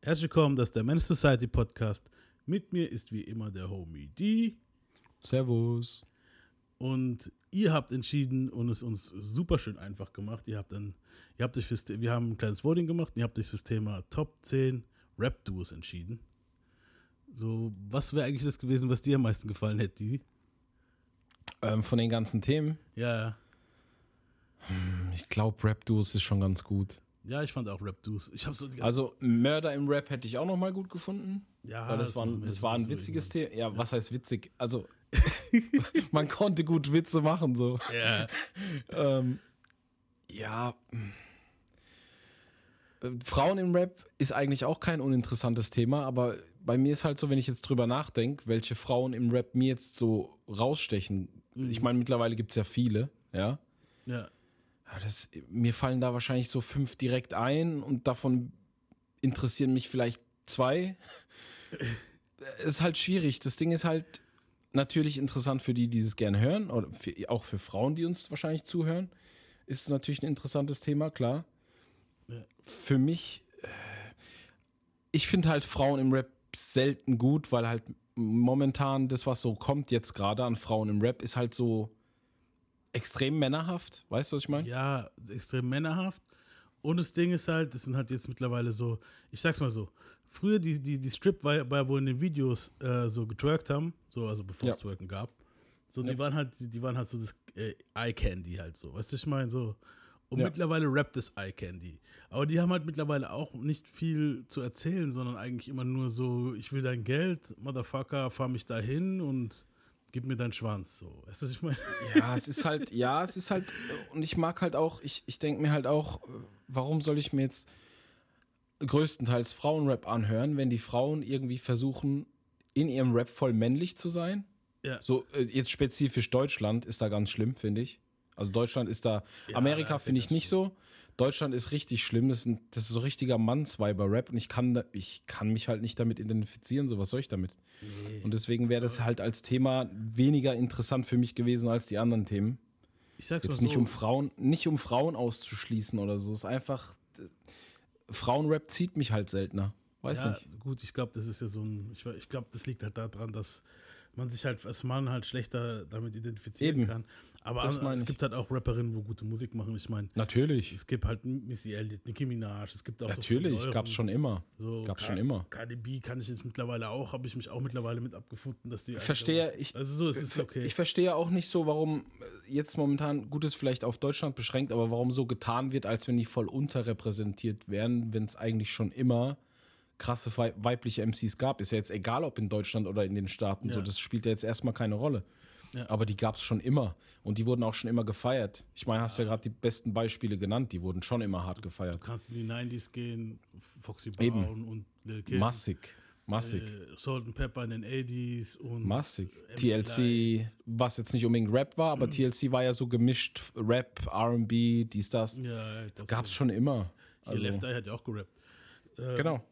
Herzlich willkommen, das ist der Men's Society Podcast. Mit mir ist wie immer der Homie D. Servus. Und ihr habt entschieden und es uns super schön einfach gemacht. Ihr habt dann, ihr habt euch fürs, wir haben ein kleines Voting gemacht und ihr habt euch fürs Thema Top 10 Rap-Duos entschieden. So, was wäre eigentlich das gewesen, was dir am meisten gefallen hätte, die? Ähm, von den ganzen Themen, Ja, ich glaube, Rap-Duos ist schon ganz gut. Ja, ich fand auch Rap-Duos. Ich habe so Also Mörder im Rap hätte ich auch noch mal gut gefunden. ja, weil das, war, war ein- das war ein witziges irgendwann. Thema. Ja, was heißt witzig? Also, man konnte gut Witze machen, so. Ja, Ähm, ja. Äh, Frauen im Rap ist eigentlich auch kein uninteressantes Thema, aber bei mir ist halt so, wenn ich jetzt drüber nachdenke, welche Frauen im Rap mir jetzt so rausstechen. Ich meine, mittlerweile gibt es ja viele, ja. ja. Ja, das, mir fallen da wahrscheinlich so fünf direkt ein und davon interessieren mich vielleicht zwei. Es ist halt schwierig. Das Ding ist halt natürlich interessant für die, die es gerne hören, oder für, auch für Frauen, die uns wahrscheinlich zuhören. Ist es natürlich ein interessantes Thema, klar. Ja. Für mich, äh, ich finde halt Frauen im Rap selten gut, weil halt momentan das, was so kommt jetzt gerade an Frauen im Rap, ist halt so extrem männerhaft. Weißt du, was ich meine? ja, extrem männerhaft. Und das Ding ist halt, das sind halt jetzt mittlerweile so, ich sag's mal so, früher die, die, die Strip war, war wo in den Videos äh, so getwerkt haben, so, also bevor es Ja. Twerken gab. So, die Ja. waren halt, die, die waren halt so das äh, Eye Candy halt so, weißt du, ich meine, so. Und Ja. mittlerweile rappt das Eye Candy. Aber die haben halt mittlerweile auch nicht viel zu erzählen, sondern eigentlich immer nur so, ich will dein Geld, Motherfucker, fahr mich dahin und gib mir deinen Schwanz, so. Weißt du, was ich meine? Ja, es ist halt, ja, es ist halt, und ich mag halt auch, ich, ich denke mir halt auch, warum soll ich mir jetzt größtenteils Frauenrap anhören, wenn die Frauen irgendwie versuchen, in ihrem Rap voll männlich zu sein? Ja. So, äh, jetzt spezifisch Deutschland ist da ganz schlimm, finde ich. Also Deutschland ist da, Ja, Amerika finde ich nicht so. Deutschland ist richtig schlimm. Das ist, ein, das ist so richtiger Mannsweiber-Rap und ich kann, da, ich kann mich halt nicht damit identifizieren. So, was soll ich damit? Und deswegen wäre das halt als Thema weniger interessant für mich gewesen als die anderen Themen. Ich sag's Jetzt mal nicht so, um Frauen, nicht um Frauen auszuschließen oder so. Es ist einfach, äh, Frauenrap zieht mich halt seltener. Weiß ja, nicht. gut, ich glaube, das ist ja so ein, ich, ich glaube, das liegt halt daran, dass man sich halt als Mann halt schlechter damit identifizieren Eben. kann. Aber an, es ich. gibt halt auch Rapperinnen, wo gute Musik machen. Ich meine, Natürlich. es gibt halt Missy Elliott, Nicki Minaj, es gibt auch so Natürlich. viele Gab's Euren. schon immer. So, Gab's Ka- schon immer. Cardi B kann ich jetzt mittlerweile auch, habe ich mich auch mittlerweile mit abgefunden, dass die. verstehe, ich- Also so, es ist okay. Ich verstehe auch nicht so, warum äh, jetzt momentan, gut ist vielleicht auf Deutschland beschränkt, aber warum so getan wird, als wenn die voll unterrepräsentiert wären, wenn es eigentlich schon immer krasse wei- weibliche MCs gab. Ist ja jetzt egal, ob in Deutschland oder in den Staaten, so Ja. das spielt ja jetzt erstmal keine Rolle. Ja. Aber die gab es schon immer und die wurden auch schon immer gefeiert. Ich meine, hast ja gerade die besten Beispiele genannt, die wurden schon immer hart gefeiert. du kannst in die 90s gehen, Foxy Brown Eben. und Lil Kim. Massig, massig. Äh, Salt and Pepper in den 80s und Massig. TLC, was jetzt nicht unbedingt Rap war, aber TLC war ja so gemischt Rap, RB, dies, das. Ja, das Gab's schon immer. Hier Also, Left Eye hat ja auch gerappt. Äh, genau.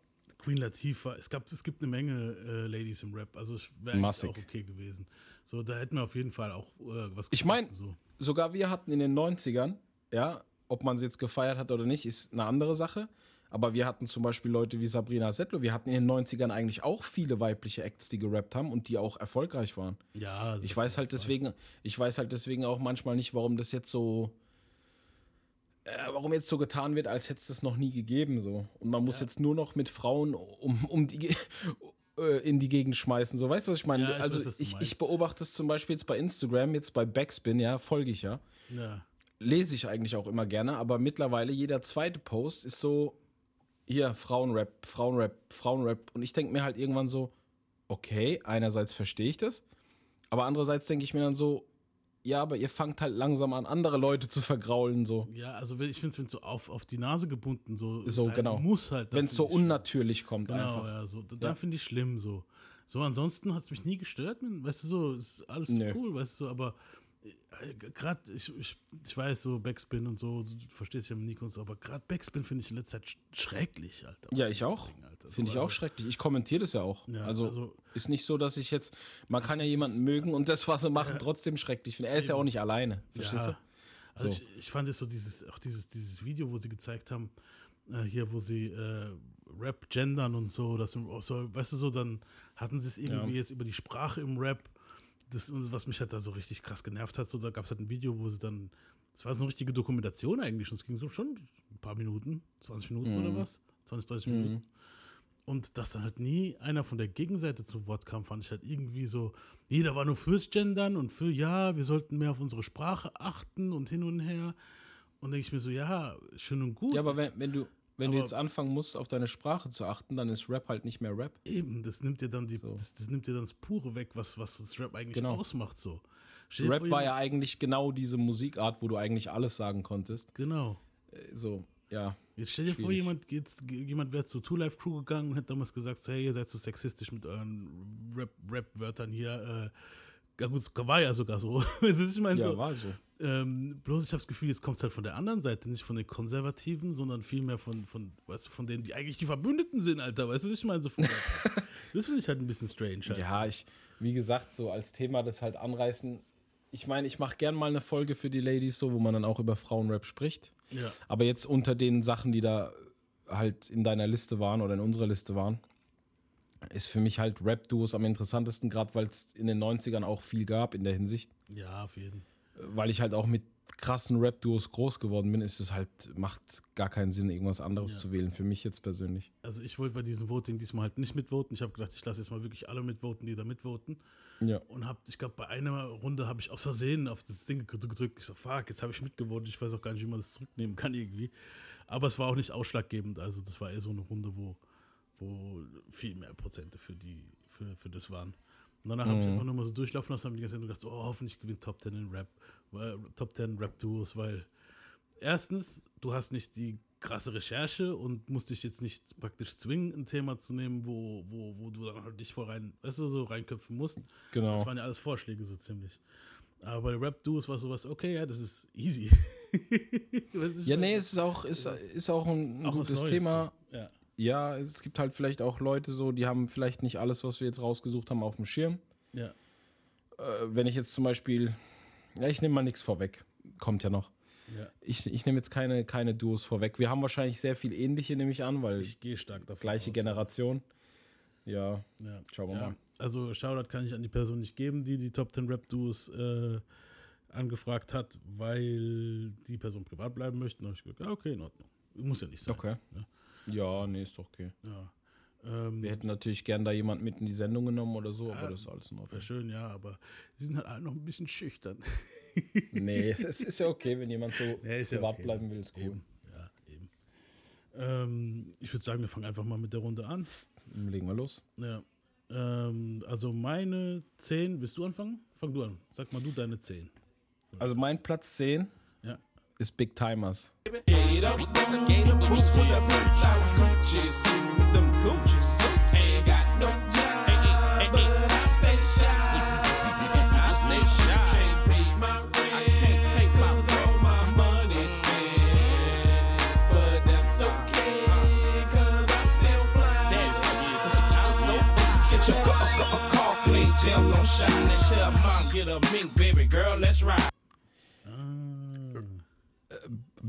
Queen Latifah, es, gab, es gibt eine Menge äh, Ladies im Rap, also es wäre auch okay gewesen. So, da hätten wir auf jeden Fall auch äh, was Ich mein- gefunden, so. Sogar wir hatten in den 90ern, ja, ob man sie jetzt gefeiert hat oder nicht, ist eine andere Sache. Aber wir hatten zum Beispiel Leute wie Sabrina Settler. Wir hatten in den 90ern eigentlich auch viele weibliche Acts, die gerappt haben und die auch erfolgreich waren. Ja, Ich weiß halt deswegen, ich weiß halt deswegen auch manchmal nicht, warum das jetzt so, äh, warum jetzt so getan wird, als hätte es das noch nie gegeben so. Und man muss jetzt nur noch mit Frauen um, um die äh, in die Gegend schmeißen. So, weißt du, was ich meine? Ja, ich also weiß, ich, ich beobachte es zum Beispiel jetzt bei Instagram, jetzt bei Backspin, ja, folge ich ja. Ja, Lese ich eigentlich auch immer gerne, aber mittlerweile jeder zweite Post ist so, hier, Frauenrap, Frauenrap, Frauenrap. Und ich denke mir halt irgendwann so, okay, einerseits verstehe ich das, aber andererseits denke ich mir dann so, ja, aber ihr fangt halt langsam an, andere Leute zu vergraulen, so. ja, also ich finde es, wenn es so auf, auf die Nase gebunden so, So, sein genau. muss halt. Wenn es so unnatürlich kommt Genau, einfach. ja, so. Da, da finde ich schlimm so. So, ansonsten hat es mich nie gestört, weißt du, so, ist alles Nö. cool, weißt du, aber gerade, ich, ich, ich weiß, so Backspin und so, du verstehst ja mit Nico und so, aber gerade Backspin finde ich in letzter Zeit sch- schrecklich, Alter. Ja, ich auch. Finde ich Also, auch schrecklich. Ich kommentiere das ja auch. Ja, also, also- ist nicht so, dass ich jetzt, man kann ja jemanden mögen und das, was sie machen, trotzdem schrecklich finden. Er ist ja auch nicht alleine. Verstehst Ja, also So. ich, ich fand es so dieses, auch dieses, dieses Video, wo sie gezeigt haben, äh, hier, wo sie äh, Rap gendern und so, das so, weißt du so, dann hatten sie es irgendwie ja. jetzt über die Sprache im Rap. Das, was mich halt da so richtig krass genervt hat, so, da gab es halt ein Video, wo sie dann, das war so eine richtige Dokumentation eigentlich, und es ging so schon ein paar Minuten, 20 Minuten mhm. oder was? 20, 30 mhm. Minuten. Und dass dann halt nie einer von der Gegenseite zu Wort kam, fand ich halt irgendwie so, jeder war nur fürs Gendern und für, ja, wir sollten mehr auf unsere Sprache achten und hin und her. Und denke ich mir so, ja, schön und gut. Ja, aber wenn, wenn du, wenn du jetzt anfangen musst, auf deine Sprache zu achten, dann ist Rap halt nicht mehr Rap. Eben, das nimmt dir dann die, so. das, das, nimmt dir dann das Pure weg, was, was das Rap eigentlich genau. ausmacht. So. Rap war ja eigentlich genau diese Musikart, wo du eigentlich alles sagen konntest. Genau. Äh, so, ja. Jetzt stell dir schwierig. vor, jemand, jemand wäre zur Two Life Crew gegangen und hätte damals gesagt, so, hey, ihr seid so sexistisch mit euren Rap-Wörtern -Rap hier. Äh, ja gut, war ja sogar so. ich meine, ja, so, war so. Ähm, bloß ich habe das Gefühl, jetzt kommt es halt von der anderen Seite, nicht von den Konservativen, sondern vielmehr von, von, weißt du, von denen, die eigentlich die Verbündeten sind, Alter. Weißt du, ich meine, so von Das finde ich halt ein bisschen strange. Halt. Ja, ich, wie gesagt, so als Thema das halt anreißen. Ich meine, ich mache gern mal eine Folge für die Ladies, so, wo man dann auch über Frauenrap spricht. Ja. Aber jetzt unter den Sachen, die da halt in deiner Liste waren oder in unserer Liste waren, ist für mich halt Rap-Duos am interessantesten, gerade weil es in den 90ern auch viel gab in der Hinsicht. Ja, auf jeden. Weil ich halt auch mit krassen Rap-Duos groß geworden bin, ist es halt, macht gar keinen Sinn, irgendwas anderes ja. zu wählen, für mich jetzt persönlich. Also ich wollte bei diesem Voting diesmal halt nicht mitvoten. Ich habe gedacht, ich lasse jetzt mal wirklich alle mitvoten, die da mitvoten. Ja. Und habe, ich glaube, bei einer Runde habe ich aus Versehen auf das Ding gedrückt. Ich so, fuck, jetzt habe ich mitgevotet. Ich weiß auch gar nicht, wie man das zurücknehmen kann irgendwie. Aber es war auch nicht ausschlaggebend. Also das war eher so eine Runde, wo wo viel mehr Prozente für, die, für, für das waren. Und danach mhm. habe ich einfach nur mal so durchlaufen lassen und die ganze Zeit gedacht, oh, hoffentlich gewinnt Top 10 in Rap, weil, Top 10 Rap-Duos, weil erstens, du hast nicht die krasse Recherche und musst dich jetzt nicht praktisch zwingen, ein Thema zu nehmen, wo, wo, wo du dann halt dich vor rein, weißt du, so reinköpfen musst. Genau. Das waren ja alles Vorschläge so ziemlich. Aber bei Rap-Duos war sowas, okay, ja, das ist easy. ja, nee, es ist auch, ist, ist auch ein, ein auch gutes Thema. Ja ja, es gibt halt vielleicht auch Leute so, die haben vielleicht nicht alles, was wir jetzt rausgesucht haben, auf dem Schirm. Ja. Äh, wenn ich jetzt zum Beispiel, ja, ich nehme mal nichts vorweg, kommt ja noch. Ja. Ich, ich nehme jetzt keine, keine Duos vorweg. Wir haben wahrscheinlich sehr viel ähnliche, nehme ich an, weil ich gehe stark davon gleiche aus, Generation. Ja, ja. schauen wir ja. mal. Also Shoutout kann ich an die Person nicht geben, die die Top 10 Rap-Duos äh, angefragt hat, weil die Person privat bleiben möchte. Da habe ich gesagt, ja, okay, in Ordnung. Muss ja nicht sein. Okay. Ja. Ja, nee, ist doch okay. Ja. Ähm, Wir hätten natürlich gern da jemanden mit in die Sendung genommen oder so, aber das ist alles in Ordnung. Wäre schön, ja, aber sie sind halt alle noch ein bisschen schüchtern. nee, es ist ja okay, wenn jemand so nee, privat ja okay. bleiben will, ist gut. Eben. Ja, eben. Ähm, ich würde sagen, wir fangen einfach mal mit der Runde an. Legen wir los. Ja. Ähm, also meine 10, willst du anfangen? Fang du an. Sag mal du deine 10. Also mein Platz 10 ist Big Timers. Gems on shine and shit, mom, get a mink, baby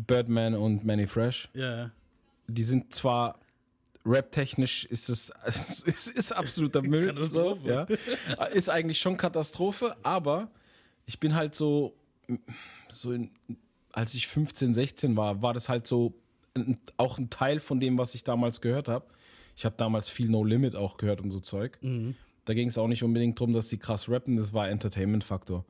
Birdman und Manny Fresh. Ja. Die sind zwar rap-technisch ist es ist, ist absoluter Müll. Katastrophe. So, ja. Ist eigentlich schon Katastrophe, aber ich bin halt so, so in, als ich 15, 16 war, war das halt so ein, auch ein Teil von dem, was ich damals gehört habe. Ich habe damals viel No Limit auch gehört und so Zeug. Mhm. Da ging es auch nicht unbedingt darum, dass die krass rappen, das war Entertainment-Faktor.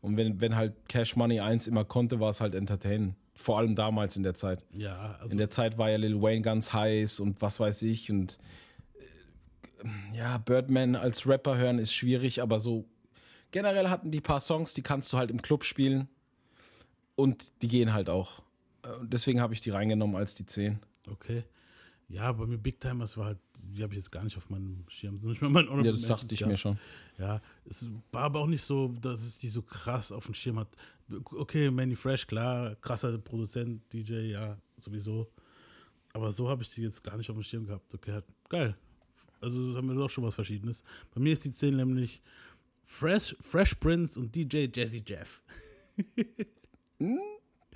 Und wenn, wenn halt Cash Money 1 immer konnte, war es halt Entertainen. Vor allem damals in der Zeit. Ja, also In der Zeit war ja Lil Wayne ganz heiß und was weiß ich. Und äh, ja, Birdman als Rapper hören ist schwierig, aber so generell hatten die paar Songs, die kannst du halt im Club spielen. Und die gehen halt auch. Äh, deswegen habe ich die reingenommen als die 10. Okay. Ja, bei mir Big Timers war halt, die habe ich jetzt gar nicht auf meinem Schirm. Nicht mehr mein ja, das dachte ich mir schon. Ja, es war aber auch nicht so, dass es die so krass auf dem Schirm hat. Okay, Manny Fresh, klar, krasser Produzent, DJ, ja, sowieso. Aber so habe ich die jetzt gar nicht auf dem Schirm gehabt. Okay, halt, geil. Also das haben wir doch schon was Verschiedenes. Bei mir ist die 10 nämlich Fresh, Fresh Prince und DJ Jazzy Jeff. Hm,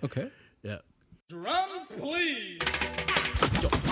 okay. Ja. Drums, please.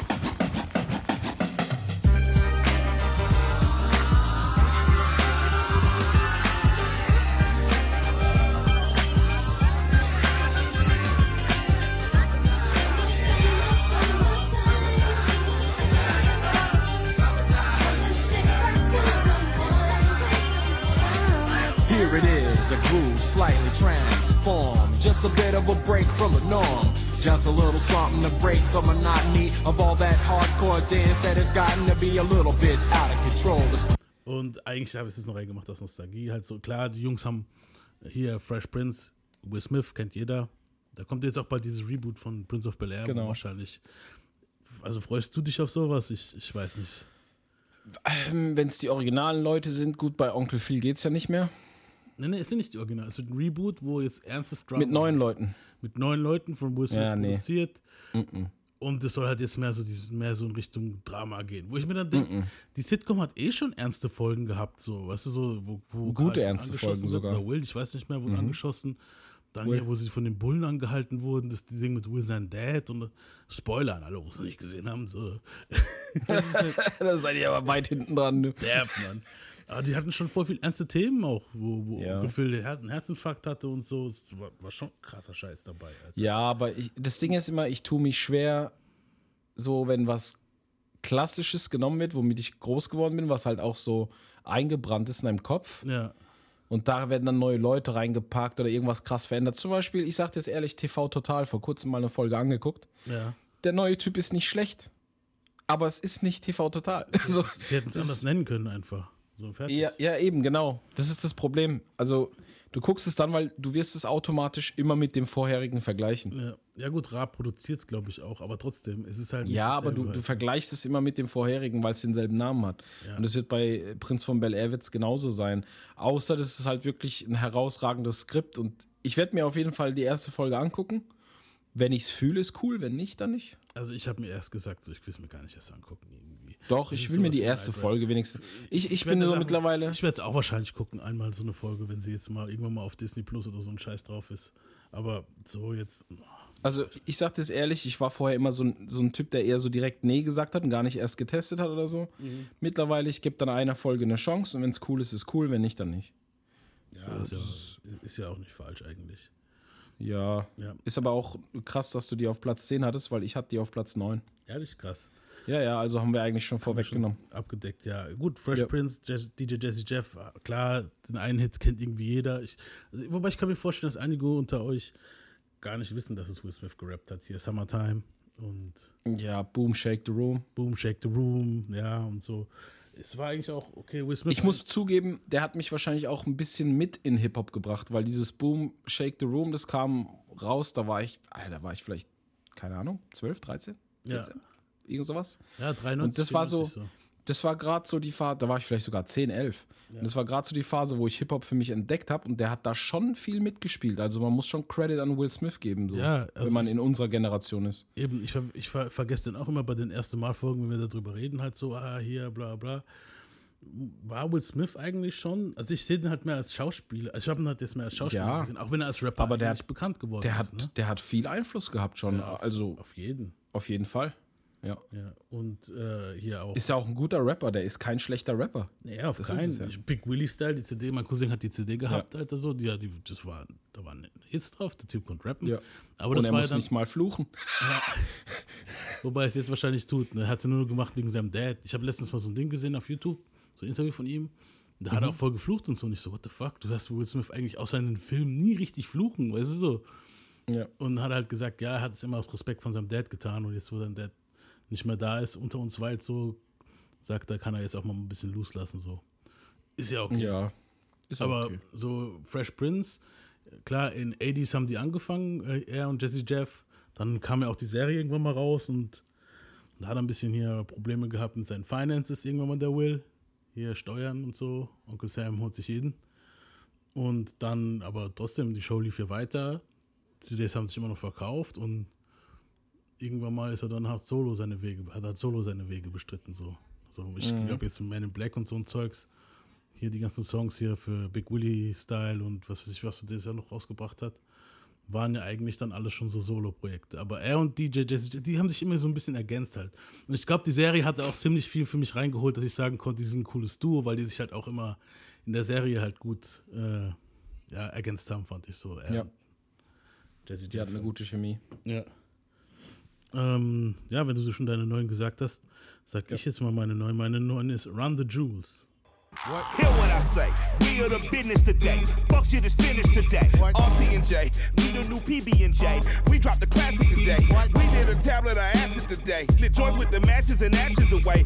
A groove, slightly transformed. Just a bit of a break from the norm. Just a little something to break the monotony of all that hardcore dance that has gotten to be a little bit out of control. Und eigentlich habe ich es noch reingemacht aus Nostalgie. Halt so, klar, die Jungs haben hier Fresh Prince, Will Smith, kennt jeder. Da kommt jetzt auch bald dieses Reboot von Prince of Bel Air Genau. wahrscheinlich. Also freust du dich auf sowas? Ich, ich weiß nicht. Ähm, Wenn es die originalen Leute sind, gut, bei Onkel Phil geht's ja nicht mehr. Nee, nee, ist ja nicht die Original. Es wird ein Reboot, wo jetzt ernstes Drama Mit neuen Leuten. mit neun Leuten von Will Smith Ja, nee. produziert. Und es soll halt jetzt mehr so, dieses, mehr so in Richtung Drama gehen. Wo ich mir dann denke, die Sitcom hat eh schon ernste Folgen gehabt, so, weißt du, so, wo, wo Gute ernste Folgen wird. sogar. Will, ich weiß nicht mehr, wurde angeschossen. Dann hier, wo sie von den Bullen angehalten wurden, das Ding mit Will sein Dad und Spoiler an alle, die es nicht gesehen haben, so. das ist halt da seid ihr aber weit hinten dran. derb, Mann. Aber die hatten schon voll viel ernste Themen auch, wo, wo Ja. Phil einen Herzinfarkt hatte und so. Es war, war schon krasser Scheiß dabei. Alter. Ja, aber ich, das Ding ist immer, ich tue mich schwer, so wenn was Klassisches genommen wird, womit ich groß geworden bin, was halt auch so eingebrannt ist in deinem Kopf. Ja. Und da werden dann neue Leute reingepackt oder irgendwas krass verändert. Zum Beispiel, ich sag dir jetzt ehrlich, TV Total, vor kurzem mal eine Folge angeguckt. Ja. Der neue Typ ist nicht schlecht. Aber es ist nicht TV Total. So, Sie hätten es anders nennen können, einfach. So, fertig. ja, ja, eben, genau. Das ist das Problem. Also, du guckst es dann, weil du wirst es automatisch immer mit dem vorherigen vergleichen. Ja, ja gut, Raab produziert es, glaube ich, auch, aber trotzdem, es ist halt nicht Ja, aber du, du vergleichst es immer mit dem vorherigen, weil es denselben Namen hat. Und es wird bei Prinz von Bel Air wird's genauso sein. Außer, das ist halt wirklich ein herausragendes Skript. Und ich werde mir auf jeden Fall die erste Folge angucken. Wenn ich es fühle, ist cool. Wenn nicht, dann nicht. Also ich habe mir erst gesagt, so, ich will es mir gar nicht erst angucken. Doch, ich will mir die erste. Folge wenigstens. Ich, ich, werd bin so mittlerweile. Ich werde es auch wahrscheinlich gucken, einmal so eine Folge, wenn sie jetzt mal irgendwann mal auf Disney Plus oder so ein Scheiß drauf ist. Aber so jetzt, Also, ich sag das ehrlich, ich war vorher immer so ein, so ein Typ, der eher so direkt Nee gesagt hat und gar nicht erst getestet hat oder so. Mhm. Mittlerweile, ich gebe dann einer Folge eine Chance und wenn es cool ist, ist cool, wenn nicht, dann nicht. ja, ist ja, ist ja auch nicht falsch eigentlich. Ja. Ja. Ist aber auch krass, dass du die auf Platz 10 hattest, weil ich hatte die auf Platz 9. Ehrlich krass. Ja, ja, also haben wir eigentlich schon vorweggenommen. Abgedeckt, ja. Gut, Fresh Ja. Prince, DJ Jazzy Jeff, klar, den einen Hit kennt irgendwie jeder. Ich, also, wobei ich kann mir vorstellen, dass einige unter euch gar nicht wissen, dass es Will Smith gerappt hat. Hier Summertime und Ja, Boom, Shake the Room. Boom, Shake the Room, ja, und so. Es war eigentlich auch, okay, Will Smith. Ich muss zugeben, der hat mich wahrscheinlich auch ein bisschen mit in Hip-Hop gebracht, weil dieses Boom, Shake the Room, das kam raus, da war ich, da war ich vielleicht, keine Ahnung, 12, 13, Ja. 14, irgend sowas. Ja, 93. Und das war so, 94 das war gerade so die Phase, da war ich vielleicht sogar 10, 11. Und das war gerade so die Phase, wo ich Hip-Hop für mich entdeckt habe und der hat da schon viel mitgespielt. Also man muss schon Credit an Will Smith geben, so, Ja, also wenn man in unserer Generation ist. Eben, ich, ver ich ver vergesse den auch immer bei den ersten Mal-Folgen, wenn wir darüber reden, halt so, ah, hier, bla, bla. War Will Smith eigentlich schon, also ich sehe den halt mehr als Schauspieler, also ich habe ihn halt jetzt mehr als Schauspieler Ja. gesehen, auch wenn er als Rapper Aber der bekannt geworden Der ist. hat, Ne? der hat viel Einfluss gehabt schon, also Auf jeden. auf jeden Fall. Ja. Ja, und äh, hier auch. Ist ja auch ein guter Rapper, der ist kein schlechter Rapper. ja, auf das keinen. ja. Big Willie Style, die CD, mein Cousin hat die CD gehabt, Alter, so, die, die, das war, da waren Hits drauf, der Typ konnte rappen. Ja. Aber Und er war ja muss dann, nicht mal fluchen. Wobei er es jetzt wahrscheinlich tut. Ne? Er hat es nur gemacht wegen seinem Dad. Ich habe letztens mal so ein Ding gesehen auf YouTube, so ein Interview von ihm. Da Mhm. hat er auch voll geflucht und so. Und ich so, what the fuck? Du hast Will Smith eigentlich außer in den Filmen nie richtig fluchen, weißt du so? Ja. Und hat halt gesagt, ja, er hat es immer aus Respekt von seinem Dad getan. Und jetzt, wo sein Dad nicht mehr da ist, unter uns weit so, sagt er, kann er jetzt auch mal ein bisschen loslassen. So. Ist ja okay. Ja. Aber okay. so Fresh Prince, klar, in 80s haben die angefangen, äh, er und Jesse Jeff. Dann kam ja auch die Serie irgendwann mal raus und da hat er ein bisschen hier Probleme gehabt mit seinen Finances, irgendwann mal der Will. Hier Steuern und so. Onkel Sam holt sich jeden. Und dann, aber trotzdem, die Show lief hier weiter. CDs haben sich immer noch verkauft und irgendwann mal ist er dann halt solo seine Wege, hat halt solo seine Wege bestritten. So. So, ich glaube jetzt Man in Black und so ein Zeugs hier die ganzen Songs hier für Big Willie Style und was weiß ich, was das ja noch rausgebracht hat, waren ja eigentlich dann alles schon so Solo-Projekte. Aber er und DJ Jesse, die haben sich immer so ein bisschen ergänzt halt. Und ich glaube, die Serie hatte auch ziemlich viel für mich reingeholt, dass ich sagen konnte, die sind ein cooles Duo, weil die sich halt auch immer in der Serie halt gut äh, ja, ergänzt haben, fand ich so. Er Ja. Jesse Die hat eine gute Chemie. ja. Ähm, ja, wenn du schon deine neuen gesagt hast, sag ich jetzt mal meine neuen. Meine neuen ist Run the Jewels. Hear what I say. We are the business today. Fuck shit is finished today. RT and J, we the new PB and J. We dropped the classic today. We did a tablet of acid today. Lit joints with the matches and ashes away.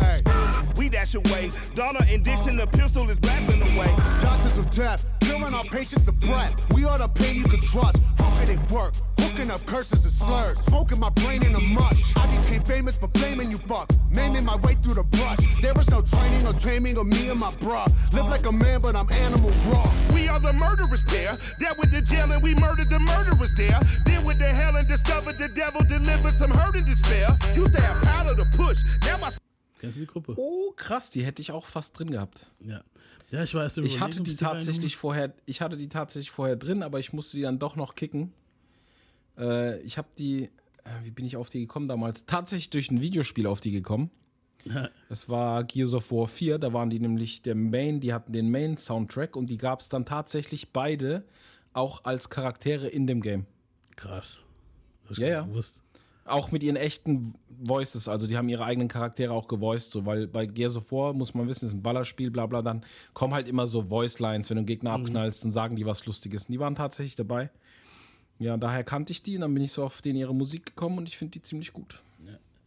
We dash away. Donna and Dixon, the pistol is blasting away. Doctors of death, killing our patients of breath. We are the pain you can trust. Trumpet it work, hooking up curses and slurs. Smoking my brain in a mush. I became famous for blaming you fucks. Naming my way through the brush. There was no training or taming of me and my bruh. Live like a man, but I'm animal raw. We are the murderers pair. That with the jail and we murdered the murderers there. Then with the hell and discovered the devil delivered some hurt and despair. Used to have power to push. Now my Kennst du die Gruppe? Oh, krass, die hätte ich auch fast drin gehabt. Ja. Ja, ich war erst im Ich hatte die tatsächlich vorher, ich hatte die tatsächlich vorher drin, aber ich musste die dann doch noch kicken. Äh, ich habe die, äh, wie bin ich auf die gekommen damals? Tatsächlich durch ein Videospiel auf die gekommen. Das war Gears of War 4, da waren die nämlich der Main, die hatten den Main-Soundtrack und die gab es dann tatsächlich beide auch als Charaktere in dem Game. Krass. Das Ja, ja. gewusst. Auch mit ihren echten Voices, also die haben ihre eigenen Charaktere auch gevoiced, so, weil bei Gears of War muss man wissen, ist ein Ballerspiel, bla bla, dann kommen halt immer so Voice-Lines, wenn du einen Gegner Mhm. abknallst, dann sagen die was Lustiges. Und die waren tatsächlich dabei. Ja, daher kannte ich die und dann bin ich so auf den ihre Musik gekommen und ich finde die ziemlich gut.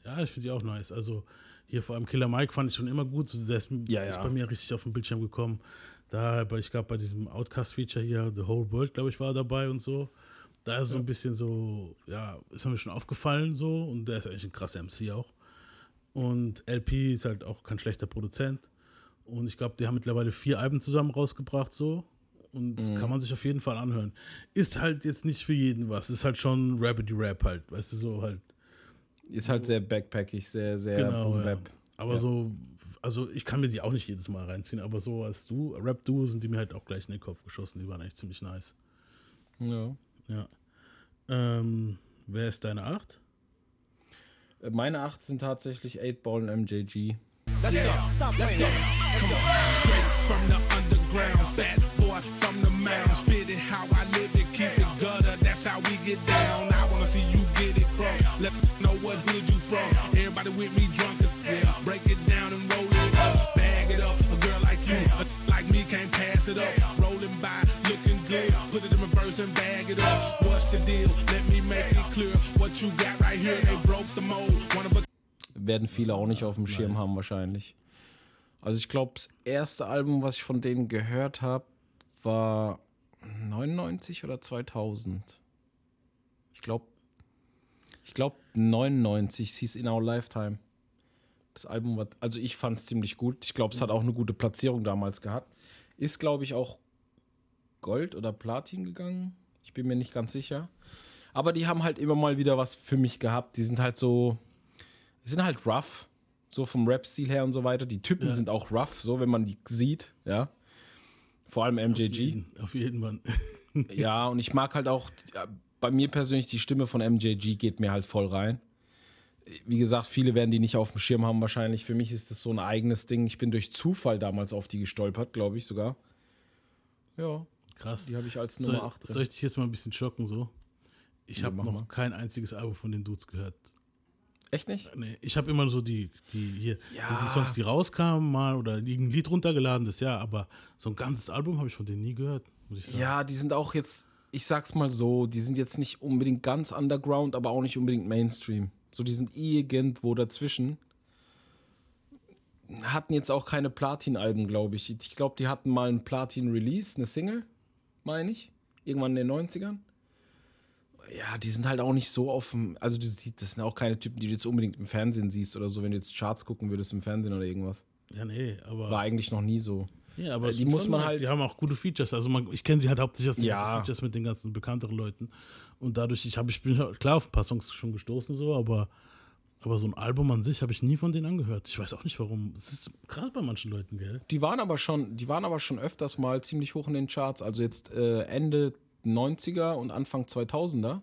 Ja, ich finde die auch nice. Also hier vor allem Killer Mike fand ich schon immer gut. So, der ist, Ja, der ist ja. bei mir richtig auf den Bildschirm gekommen. Da, ich glaube, bei diesem Outcast-Feature hier, The Whole World, glaube ich, war dabei und so. Da ist es so ein bisschen so, ja, ist mir schon aufgefallen so. Und der ist eigentlich ein krasser MC auch. Und LP ist halt auch kein schlechter Produzent. Und ich glaube, die haben mittlerweile vier Alben zusammen rausgebracht so. Und das kann man sich auf jeden Fall anhören. Ist halt jetzt nicht für jeden was. Ist halt schon Rabbity Rap halt. Weißt du, so halt. Ist halt sehr backpackig, sehr, sehr Genau, ja. Aber Ja. so, also ich kann mir die auch nicht jedes Mal reinziehen, aber so als du, Rap-Duo sind die mir halt auch gleich in den Kopf geschossen. Die waren echt ziemlich nice. Ja. Ja. Ähm, wer ist deine Acht? Äh, Meine acht sind tatsächlich 8-Ball und MJG. Let's go. Stop Let's go. Come on. Straight from the underground, fat boy from the mound. Spit it how I live it, keep it gutter. That's how we get down. I wanna see you get it crunk. What hood you from. Everybody with me drunk as yeah. Break it down and roll it up. Bag it up. A girl like you, a like me can't pass it up. Rolling by, looking good. Put it in reverse and bag it up. What's the deal? Let me make it clear. What you got right here, they broke the mold. One of a Werden viele auch nicht auf dem Schirm haben wahrscheinlich. Also ich glaube, das erste Album, was ich von denen gehört habe, war 99 oder 2000. Ich glaube, ich glaube 99. Es hieß In Our Lifetime. Das Album war, also ich fand es ziemlich gut. Ich glaube, es hat auch eine gute Platzierung damals gehabt. Ist, glaube ich, auch Gold oder Platin gegangen. Ich bin mir nicht ganz sicher. Aber die haben halt immer mal wieder was für mich gehabt. Die sind halt so, die sind halt rough, so vom Rap-Stil her und so weiter. Die Typen sind auch rough, so wenn man die sieht, ja. Vor allem MJG. Jeden, auf jeden Fall. Ja, und ich mag halt auch, ja, bei mir persönlich, die Stimme von MJG geht mir halt voll rein. Wie gesagt, viele werden die nicht auf dem Schirm haben wahrscheinlich. Für mich ist das so ein eigenes Ding. Ich bin durch Zufall damals auf die gestolpert, glaube ich sogar. Ja, Krass. die habe ich als soll, Nummer 8 soll ich dich jetzt mal ein bisschen schocken so? Ich Ja, habe noch mal. kein einziges Album von den Dudes gehört. Echt nicht? Nee, ich habe immer so die, die hier, Ja. die, Songs, die rauskamen, mal oder irgendein Lied runtergeladen, das ja, aber so ein ganzes Album habe ich von denen nie gehört, muss ich sagen. Ja, die sind auch jetzt, ich sag's mal so, die sind jetzt nicht unbedingt ganz underground, aber auch nicht unbedingt Mainstream. So, die sind irgendwo dazwischen. Hatten jetzt auch keine Platin-Alben, glaube ich. Ich glaube, die hatten mal ein Platin-Release, eine Single, meine ich. Irgendwann in den 90ern. Ja, die sind halt auch nicht so auf dem. Also, das das sind auch keine Typen, die du jetzt unbedingt im Fernsehen siehst oder so, wenn du jetzt Charts gucken würdest im Fernsehen oder irgendwas. Ja, nee, aber. War eigentlich noch nie so. Ja, aber Äh, die muss man nice. halt- Die haben auch gute Features. Also man, ich kenne sie halt hauptsächlich aus den Ja. Features mit den ganzen bekannteren Leuten. Und dadurch, ich habe, ich bin klar auf ein paar Songs schon gestoßen, so, aber, aber so ein Album an sich habe ich nie von denen angehört. Ich weiß auch nicht warum. Es ist krass bei manchen Leuten, gell? Die waren aber schon, die waren aber schon öfters mal ziemlich hoch in den Charts. Also jetzt äh, Ende 90er und Anfang 2000er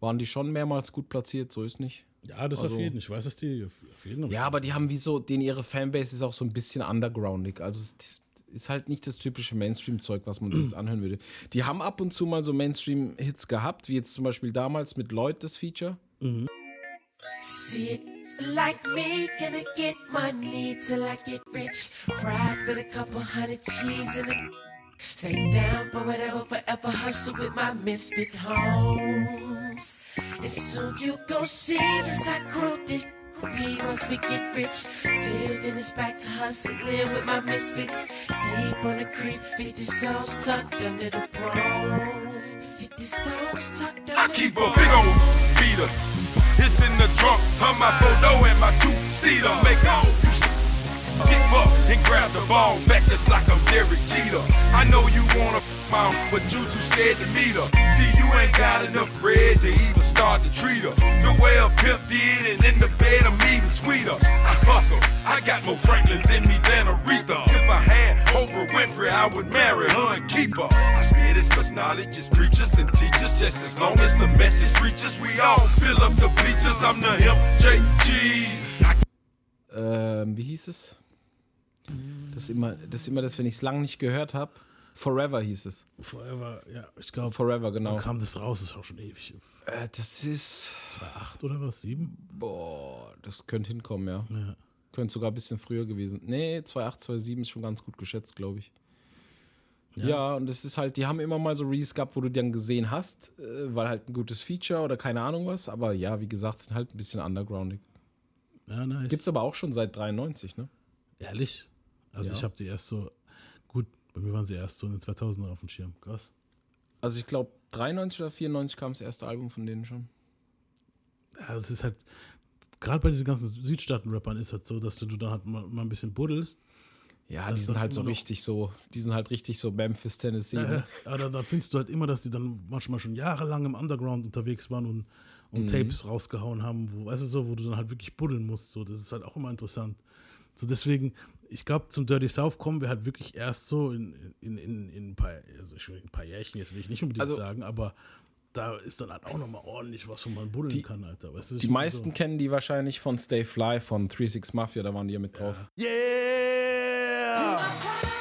waren die schon mehrmals gut platziert, so ist nicht. Ja, das Also- auf jeden. Ich weiß, dass die auf, jeden Fall. Ja, aber die haben wie so, denen ihre Fanbase ist auch so ein bisschen undergroundig. Also es ist halt nicht das typische Mainstream-Zeug, was man sich jetzt anhören würde. Die haben ab und zu mal so Mainstream-Hits gehabt, wie jetzt zum Beispiel damals mit Lloyd das Feature. See it Like me, gonna get money till I get rich. Ride with a couple hundred G's in the. Stay down for whatever, forever hustle with my misfit homes. And soon you gon' see as I grow this. We once we get rich, till then it's back to hustling with my misfits. Deep on the creek, 50 souls tucked under the bro. 50 souls tucked under I keep a big old beater. It's in the trunk of my photo and my two-seater. Make all Dip up and grab the ball back just like I'm Derek Jeter. I know you wanna mount, but you too scared to meet her. See, you ain't got enough bread to even start to treat her. The way a pimp did, and in the bed I'm even sweeter. I hustle, I got more Franklins in me than Aretha. If I had Oprah Winfrey, I would marry her and keep her. I spit as much knowledge as preachers and teachers, just as long as the message reaches. We all fill up the bleachers. I'm the him, JG. Ähm, wie hieß es? Das ist immer das, immer das wenn ich es lang nicht gehört habe. Forever hieß es. Forever, ja, ich glaube, Forever, genau. wann kam das raus? Das ist auch schon ewig. Äh, das ist. 2,8 oder was? 7? Boah, das könnte hinkommen, ja. Ja. Könnte sogar ein bisschen früher gewesen. Nee, 2,8, 2,7 ist schon ganz gut geschätzt, glaube ich. Ja. und es ist halt, die haben immer mal so Reels gehabt, wo du die dann gesehen hast, äh, weil halt ein gutes Feature oder keine Ahnung was. Aber ja, wie gesagt, sind halt ein bisschen undergroundig. Ja, nice. Gibt's aber auch schon seit 93, ne? Ehrlich? Also Ja. ich habe die erst so, gut, bei mir waren sie erst so in den 2000er auf dem Schirm. Krass. Also ich glaube 93 oder 94 kam das erste Album von denen schon. Ja, das ist halt, gerade bei den ganzen Südstaaten-Rappern ist halt so, dass du, du dann halt mal, mal ein bisschen buddelst. Ja, die sind halt so richtig so, die sind halt richtig so Memphis, Tennessee. Ja, ne? ja. Da, da findest du halt immer, dass die dann manchmal schon jahrelang im Underground unterwegs waren und, und Tapes rausgehauen haben, wo, weißt du so, wo du dann halt wirklich buddeln musst. So, das ist halt auch immer interessant. So deswegen, ich glaube, zum Dirty South kommen wir halt wirklich erst so in, in, in, in ein paar, also ein paar Jährchen, jetzt will ich nicht unbedingt Also- sagen, aber da ist dann halt auch nochmal ordentlich, was von man buddeln Die- kann, Alter. Die so- meisten kennen die wahrscheinlich von Stay Fly, von 36 Mafia, da waren die ja mit drauf. Yeah! For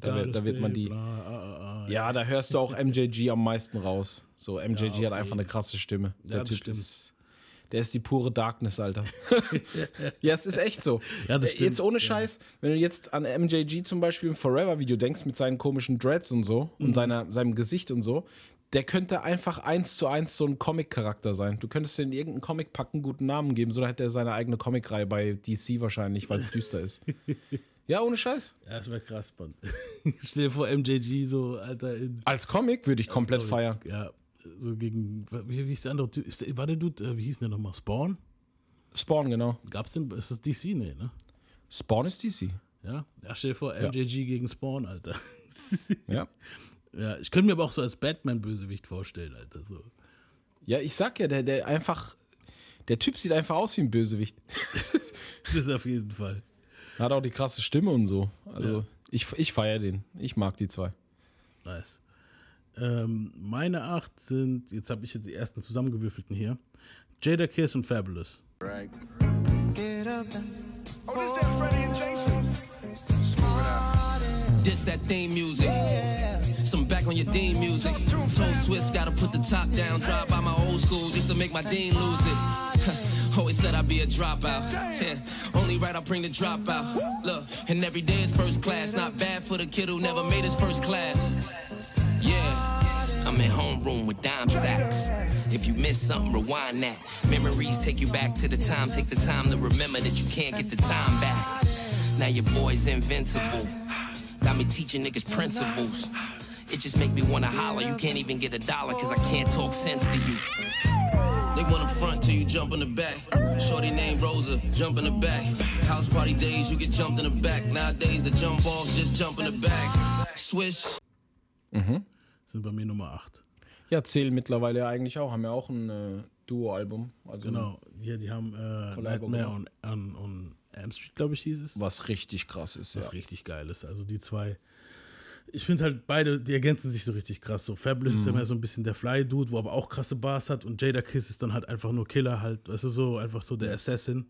Da wird- da wird man die- ah, ah, ah. Ja, da hörst du auch MJG am meisten raus. So, MJG Ja, hat einfach eine krasse Stimme. Der das Typ stimmt. ist. Der ist die pure Darkness, Alter. ja, es ist echt so. Ja, das Äh, stimmt, Jetzt ohne ja. Scheiß, wenn du jetzt an MJG zum Beispiel im Forever-Video denkst mit seinen komischen Dreads und so Mhm. und seiner, seinem Gesicht und so, der könnte einfach eins zu eins so ein Comic-Charakter sein. Du könntest in irgendeinen Comic packen, einen guten Namen geben, so hätte er seine eigene Comic-Reihe bei DC wahrscheinlich, weil es düster ist. Ja, ohne Scheiß. Ja, das wäre krass, Mann. Stell dir vor, MJG so, Alter, in. Als Comic würde ich komplett Sorry. feiern. Ja, so gegen. Wie, wie ist der andere Typ? Ist war der Dude, äh, wie hieß der nochmal? Spawn? Spawn, genau. Gab's den? Ist das DC? Nee, ne? Spawn ist DC. Ja? Ja, stell dir vor, MJG gegen Spawn, Alter. Ja. ja, ich könnte mir aber auch so als Batman-Bösewicht vorstellen, Alter. So. Ja, ich sag ja, der, der einfach. Der Typ sieht einfach aus wie ein Bösewicht. Das auf jeden Fall. Hat auch die krasse Stimme und so. Also, ich, ich feiere den. Ich mag die zwei. Nice. Ähm, meine acht sind, jetzt habe ich jetzt die ersten zusammengewürfelten hier. Jada Kiss und Fabulous. Oh, this that Freddie and Jason. This that theme music. Some back on your Dean music. Toe Swiss gotta put the top down. Drive by my old school just to make my dean lose it. Always said I'd be a dropout. Yeah, only right I'll bring the dropout. Look, and every day is first class. Not bad for the kid who never made his first class. Yeah, I'm in homeroom with dime sacks. If you miss something, rewind that. Memories take you back to the time. Take the time to remember that you can't get the time back. Now your boy's invincible. Got me teaching niggas principles. It just make me wanna holler. You can't even get a dollar cause I can't talk sense to you. They wanna front till you jump in the back. Shorty named Rosa, jump in the back. House party days, you get jumped in the back. Nowadays, the jump balls just jump in the back. Swish. Sind bei mir Nummer 8. Ja, zählen mittlerweile ja eigentlich auch. Haben ja auch ein äh, Duo-Album. Also Genau. Hier, die haben äh, Nightmare Am Street, glaube ich, hieß es. Was richtig krass ist. was ja. richtig geil ist. Also die zwei. Ich finde halt beide, die ergänzen sich so richtig krass. So Fabulous ist ja mehr so ein bisschen der Fly-Dude, wo aber auch krasse Bars hat und Jada Kiss ist dann halt einfach nur Killer halt, weißt du, so einfach so der Assassin.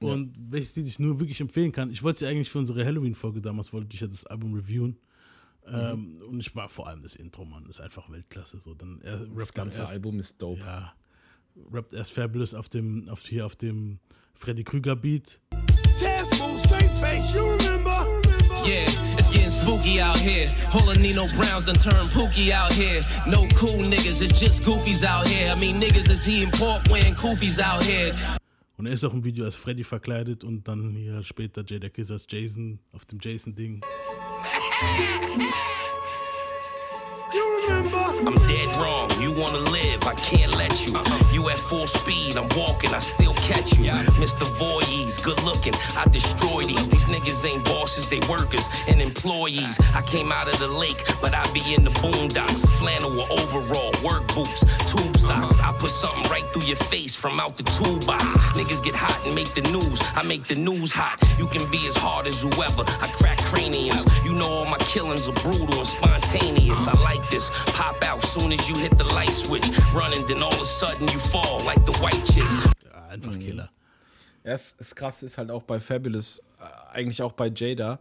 Und welches Lied ich nur wirklich empfehlen kann, ich wollte sie eigentlich für unsere Halloween-Folge damals, wollte ich ja das Album reviewen. Ähm, und ich mag vor allem das Intro, Mann, das ist einfach Weltklasse. So. Dann er Das ganze erst, Album ist dope. Ja, rappt erst Fabulous auf dem, auf, hier auf dem Freddy Krüger Beat. Test move, straight face, you remember? Yeah, it's getting spooky out here. All of Nino Browns done turned pookie out here. No cool niggas, it's just goofies out here. I mean, niggas is eating pork wearing koofies out here. Und er ist auch im Video als Freddy verkleidet und dann hier später Jada Kiss als Jason auf dem Jason-Ding. I'm dead wrong. You wanna live, I can't let you. You at full speed, I'm walking, I still catch you. Mr. Voorhees, good looking, I destroy these. These niggas ain't bosses, they workers and employees. I came out of the lake, but I be in the boondocks. Flannel or overall, work boots, tube socks. I put something right through your face from out the toolbox. Niggas get hot and make the news. I make the news hot. You can be as hard as whoever. I crack craniums. You know all my killings are brutal and spontaneous. I like this. Pop out soon as you hit the light switch. Running, then all of a sudden you fall like the white chicks. Ja, einfach Killer. Ja, es ist krass, ist halt auch bei Fabulous, äh, eigentlich auch bei Jada.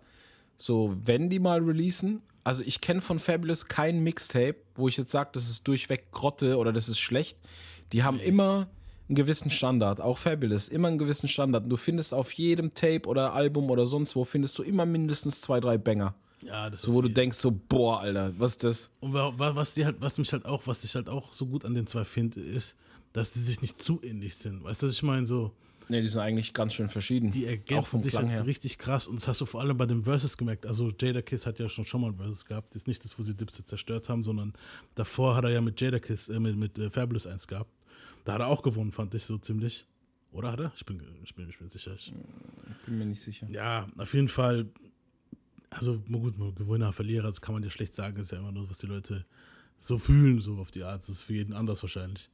So, wenn die mal releasen, also ich kenne von Fabulous kein Mixtape, wo ich jetzt sage, das ist durchweg Grotte oder das ist schlecht. Die haben immer einen gewissen Standard, auch Fabulous, immer einen gewissen Standard. Und du findest auf jedem Tape oder Album oder sonst wo, findest du immer mindestens zwei, drei Banger. Ja, das So, wo du denkst, so, boah, Alter, was ist das? Und wa- wa- was die halt, was mich halt auch, was ich halt auch so gut an den zwei finde, ist, dass sie sich nicht zu ähnlich sind. Weißt du, was ich meine? So, Ne, die sind eigentlich ganz schön verschieden. die ergänzen sich Klang halt her. richtig krass. Und das hast du vor allem bei den Verses gemerkt. Also Jada Kiss hat ja schon schon mal ein Versus gehabt. Das ist nicht das, wo sie Dipset zerstört haben, sondern davor hat er ja mit Jada Kiss, äh, mit, mit äh, Fabulous eins gehabt. Da hat er auch gewonnen, fand ich so ziemlich. Oder hat er? Ich bin, ich bin nicht mehr sicher. Ich, Bin mir nicht sicher. Ja, auf jeden Fall. Also, gut, Gewinner, Verlierer, das kann man ja schlecht sagen. Das ist ja immer nur, was die Leute so fühlen, so auf die Art. Das ist für jeden anders wahrscheinlich.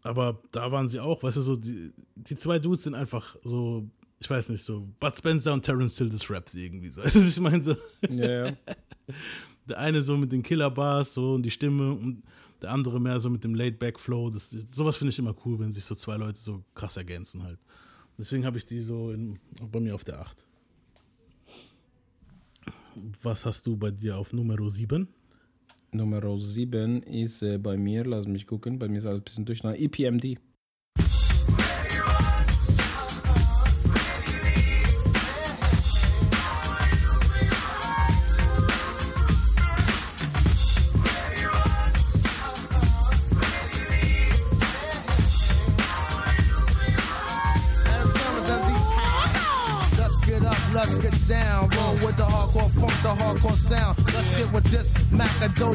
Aber da waren sie auch, weißt du, so, die, die zwei Dudes sind einfach so, ich weiß nicht, so Bud Spencer und Terence Hill des Raps irgendwie so. Also, ich meine, so, Ja, ja. der eine so mit den Killer-Bars so und die Stimme und der andere mehr so mit dem Laid-Back-Flow. Sowas finde ich immer cool, wenn sich so zwei Leute so krass ergänzen halt. Deswegen habe ich die so in, bei mir auf der 8. Was hast du bei dir auf Nummer 7? Nummer 7 ist äh, bei mir, lass mich gucken, bei mir ist alles ein bisschen durcheinander. EPMD.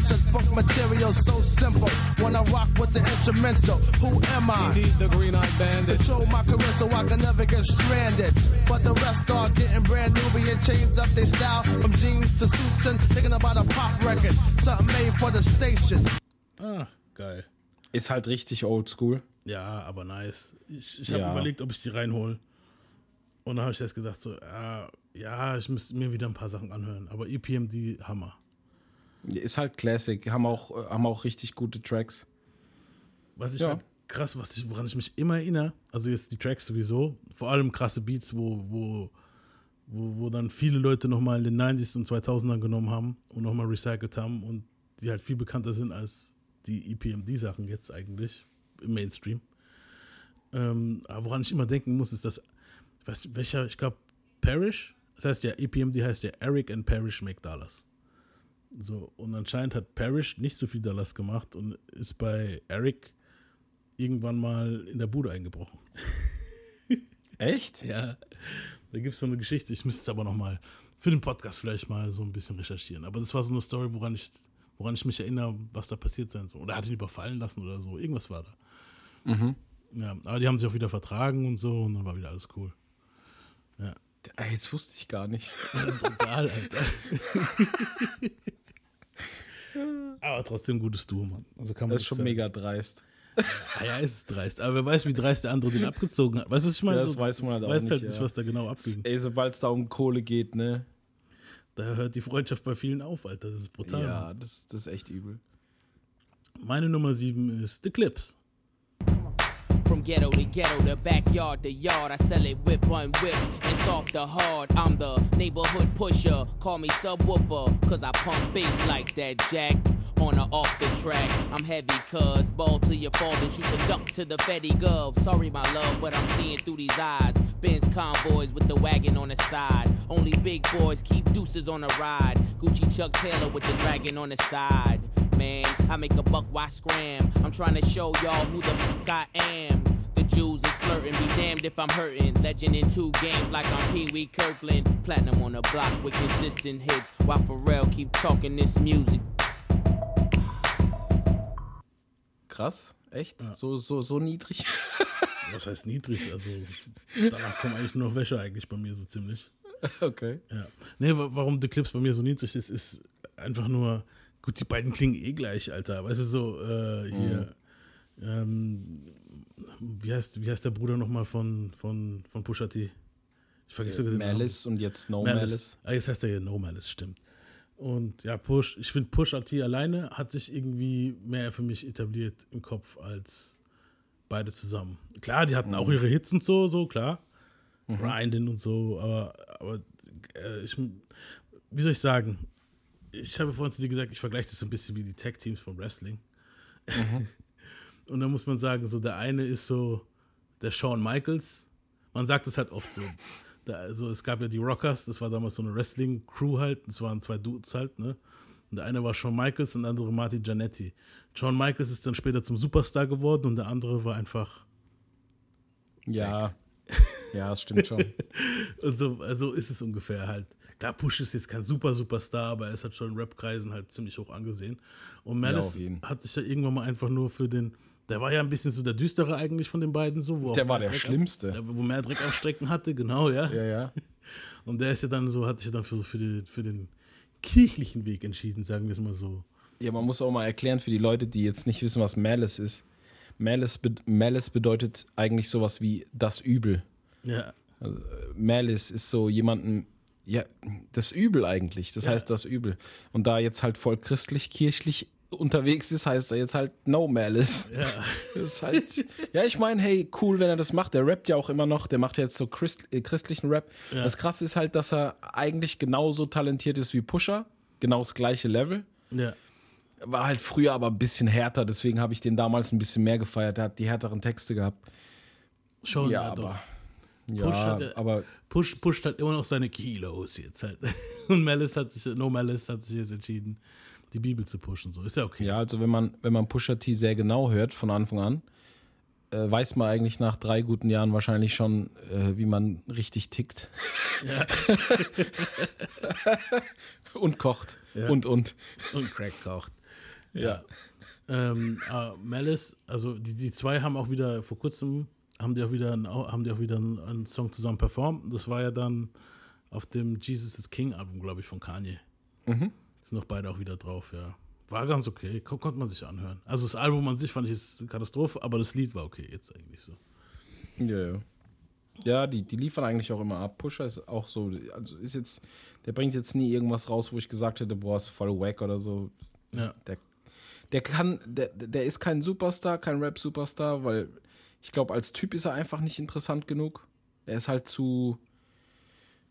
Macadocious funk material so simple. When I rock with the instrumental, who am I? the green eyed bandit. Control my career so I can never get stranded. But the rest are getting brand new, being changed up their style from jeans to suits and thinking about a pop record. Something made for the station. Ah, geil. Ist halt richtig oldschool. Ja, aber nice. Ich, ich habe Ja. überlegt, ob ich die reinhole. Und dann habe ich erst gedacht, so, ja, ja, ich müsste mir wieder ein paar Sachen anhören. Aber EPMD, Hammer. Ist halt Classic. Haben auch, äh, haben auch richtig gute Tracks. Was ich Ja. halt krass, was ich, woran ich mich immer erinnere, also jetzt die Tracks sowieso, vor allem krasse Beats, wo, wo, wo, wo dann viele Leute nochmal in den 90s und 2000ern genommen haben und nochmal recycelt haben und die halt viel bekannter sind als die EPMD-Sachen jetzt eigentlich im Mainstream. Ähm, aber woran ich immer denken muss, ist, dass, ich weiß nicht, welcher, ich glaube, Parrish, das heißt ja, EPMD heißt ja Eric and Parrish Make Dollars. So, und anscheinend hat Parrish nicht so viel Dollars gemacht und ist bei Eric irgendwann mal in der Bude eingebrochen. Echt? Ja. Da gibt es so eine Geschichte, ich müsste es aber nochmal für den Podcast vielleicht mal so ein bisschen recherchieren. Aber das war so eine Story, woran ich, woran ich mich erinnere, was da passiert sein soll. Oder er hat ihn überfallen lassen oder so. Irgendwas war da. Mhm. Ja, aber die haben sich auch wieder vertragen und so und dann war wieder alles cool. Ja. Jetzt wusste ich gar nicht. Brutal, Alter. aber trotzdem gutes Duo, Mann. Also kann man Das ist schon nichts mega dreist. sagen. Ah, ja, es ist dreist. Aber wer weiß, wie dreist der andere den abgezogen hat. Weißt du, was ich meine? Ja, das weiß man halt auch weiß nicht, halt ja. nicht, was da genau abging. Ey, sobald es da um Kohle geht, ne? Da hört die Freundschaft bei vielen auf, Alter. Das ist brutal. Ja, das, das ist echt übel. Meine Nummer 7 ist The Clips. From ghetto to ghetto to backyard to yard, I sell it whip on whip It's soft to hard. I'm the neighborhood pusher. Call me subwoofer, cause I pump bass like that jack on or off the track. I'm heavy, cuz ball to your and shoot the duck to the Fetty Gov. Sorry, my love, but I'm seeing through these eyes. Benz convoys with the wagon on the side. Only big boys keep deuces on the ride. Gucci Chuck Taylor with the dragon on the side. Man, I make a buck, why scram? I'm trying to show y'all who the fuck I am. The Jews is flirting, be damned if I'm hurting. Legend in two games like I'm Pee Wee Kirkland. Platinum on the block with consistent hits. While Pharrell keep talking this music. Krass, echt? So, so, so niedrig? Was heißt niedrig? Also, danach kommen eigentlich nur noch Wäsche eigentlich bei mir so ziemlich. okay. Ja. Nee, wa- warum The Clips bei mir so niedrig ist, ist einfach nur, gut, die beiden klingen eh gleich, Alter. Weißt du, so, äh, hier, ähm, wie heißt, wie heißt der Bruder nochmal von, von, von Pusha T? Ich vergesse sogar den Namen. Malice und jetzt No Malice. Ah, jetzt heißt er ja No Malice, stimmt. Und ja, Push, ich finde Push T alleine hat sich irgendwie mehr für mich etabliert im Kopf als beide zusammen. Klar, die hatten auch ihre Hits und so, so, klar. Grinding und so, aber, aber äh, ich, wie soll ich sagen? Ich habe vorhin zu dir gesagt, ich vergleiche das so ein bisschen wie die Tag-Teams vom Wrestling. und da muss man sagen, so der eine ist so der Shawn Michaels. Man sagt es halt oft so. Da, also es gab ja die Rockers, das war damals so eine Wrestling-Crew halt, das waren zwei Dudes halt, ne? Und der eine war Shawn Michaels und der andere Marty Giannetti. Shawn Michaels ist dann später zum Superstar geworden und der andere war einfach. Ja. Ja, das stimmt schon. Und so, also ist es ungefähr halt. Klar, Push ist jetzt kein super Superstar, aber er ist halt schon in Rap-Kreisen halt ziemlich hoch angesehen. Und Ja, Malice jeden. hat sich ja irgendwann mal einfach nur für den. Der war ja ein bisschen so der düstere eigentlich von den beiden so. Wo Der war der Dreck Schlimmste. Der, wo mehr Dreck am Strecken hatte, genau, ja. Ja, ja. Und der ist ja dann so, hat sich dann für, für, den, für den kirchlichen Weg entschieden, sagen wir es mal so. Ja, man muss auch mal erklären für die Leute, die jetzt nicht wissen, was Malice ist. Malice, be Malice bedeutet eigentlich sowas wie das Übel. Ja. Also, äh, Malice ist so jemanden, ja, das Übel eigentlich. Das Ja. heißt das Übel. Und da jetzt halt voll christlich-kirchlich unterwegs ist, heißt er jetzt halt No Malice. Ja. Das ist halt, ja, ich meine, hey, cool, wenn er das macht. Der rappt ja auch immer noch, der macht ja jetzt so Christ, äh, christlichen Rap. Ja. Das krasse ist halt, dass er eigentlich genauso talentiert ist wie Pusher. Genau das gleiche Level. Ja. War halt früher aber ein bisschen härter, deswegen habe ich den damals ein bisschen mehr gefeiert. Der hat die härteren Texte gehabt. Schon, ja, ja, aber. doch. Ja, Push hat ja- aber Push pusht halt immer noch seine Kilos jetzt halt. Und Malice hat sich, No Malice hat sich jetzt entschieden, die Bibel zu pushen. So ist ja okay. ja, also wenn man, wenn man Pusha T sehr genau hört von Anfang an, äh, weiß man eigentlich nach drei guten Jahren wahrscheinlich schon, äh, wie man richtig tickt. Ja. und kocht. Ja. Und, und. Und Crack kocht. Ja. Ähm, äh, Malice, also die, die zwei haben auch wieder vor kurzem haben die auch wieder einen, haben die auch wieder einen, einen Song zusammen performt. Das war ja dann auf dem Jesus is King Album, glaube ich, von Kanye. Mhm. Sind noch beide auch wieder drauf, ja. War ganz okay, Kon konnte man sich anhören. Also das Album an sich fand ich jetzt eine Katastrophe, aber das Lied war okay jetzt eigentlich so. Ja, ja. Ja, die, die liefern eigentlich auch immer ab. Pusher ist auch so, also ist jetzt, der bringt jetzt nie irgendwas raus, wo ich gesagt hätte, boah, ist voll wack oder so. Ja. Der, der kann, der, der ist kein Superstar, kein Rap-Superstar, weil ich glaube, als Typ ist er einfach nicht interessant genug. Er ist halt zu,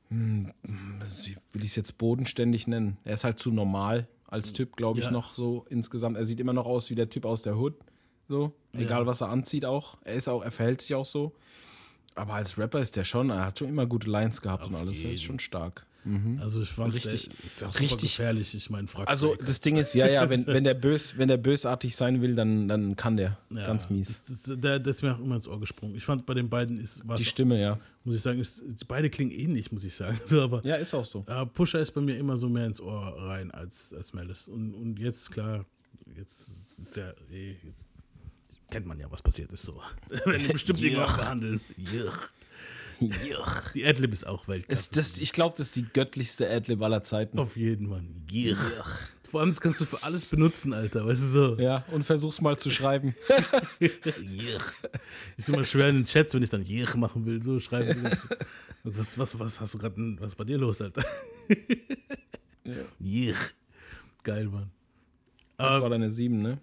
hm, wie will ich es jetzt bodenständig nennen? Er ist halt zu normal als Typ, glaube ich, Ja. noch so insgesamt. Er sieht immer noch aus wie der Typ aus der Hood. So, egal Ja. was er anzieht auch. Er ist auch, er verhält sich auch so. Aber als Rapper ist der schon, er hat schon immer gute Lines gehabt und Auf alles. Er ist jeden. schon stark. Mhm. Also ich fand, richtig, der ist auch super richtig gefährlich. Ich meine, Also das Ding ist, ja, ja, wenn, wenn, der bös, wenn der bösartig sein will, dann, dann kann der. Ja, Ganz mies. Das, das, der, das ist mir auch immer ins Ohr gesprungen. Ich fand bei den beiden ist was. Die Stimme, ja. Muss ich sagen, ist, beide klingen ähnlich, muss ich sagen. So, aber, Ja, ist auch so. aber Pusher ist bei mir immer so mehr ins Ohr rein als, als Malice. Und, und jetzt, klar, jetzt ist ja eh. Jetzt, kennt man ja, was passiert ist so. Wenn die bestimmt Juch. irgendwann behandeln. Juch. Juch. Die Adlib ist auch Weltklasse. Ist das, ich glaube, das ist die göttlichste Adlib aller Zeiten. Auf jeden Fall. Juch. Vor allem, das kannst du für alles benutzen, Alter. Weißt du so? Ja, und versuch's mal zu schreiben. Ist immer schwer in den Chats, wenn ich dann Juch machen will, so schreiben will. ich, Was, was, was hast du gerade, was ist bei dir los, Alter? Juch. Geil, Mann. Das war deine 7, ne?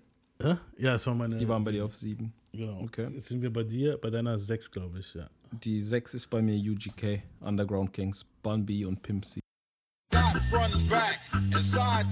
Ja, es war meine. Die waren bei dir auf 7. Genau. Okay. Jetzt sind wir bei dir, bei deiner 6, glaube ich, ja. Die 6 ist bei mir UGK, Underground Kings, Bun B und Pimp C. Got front and back and side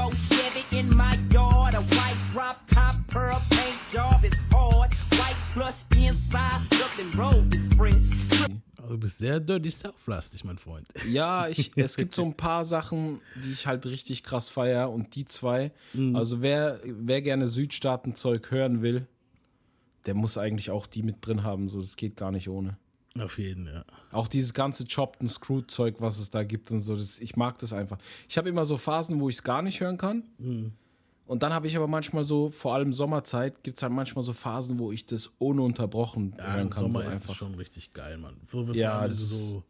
got a 64 Chevy in my yard. A white drop top pearl paint job is hard. White plush inside, something robe is fresh. Also, du bist sehr Dirty South-lastig, mein Freund. Ja, ich, es gibt so ein paar Sachen, die ich halt richtig krass feier und die zwei. Also wer, wer gerne Südstaaten-Zeug hören will, der muss eigentlich auch die mit drin haben. So, das geht gar nicht ohne. Auf jeden, ja. Auch dieses ganze Chopped and Screwed Zeug, was es da gibt und so, das, ich mag das einfach. Ich habe immer so Phasen, wo ich es gar nicht hören kann. Und dann habe ich aber manchmal so, vor allem Sommerzeit, gibt es halt manchmal so Phasen, wo ich das ohne unterbrochen Ja, hören im kann. Sommer so ist einfach. es schon richtig geil, Mann. Wir Ja, das ist so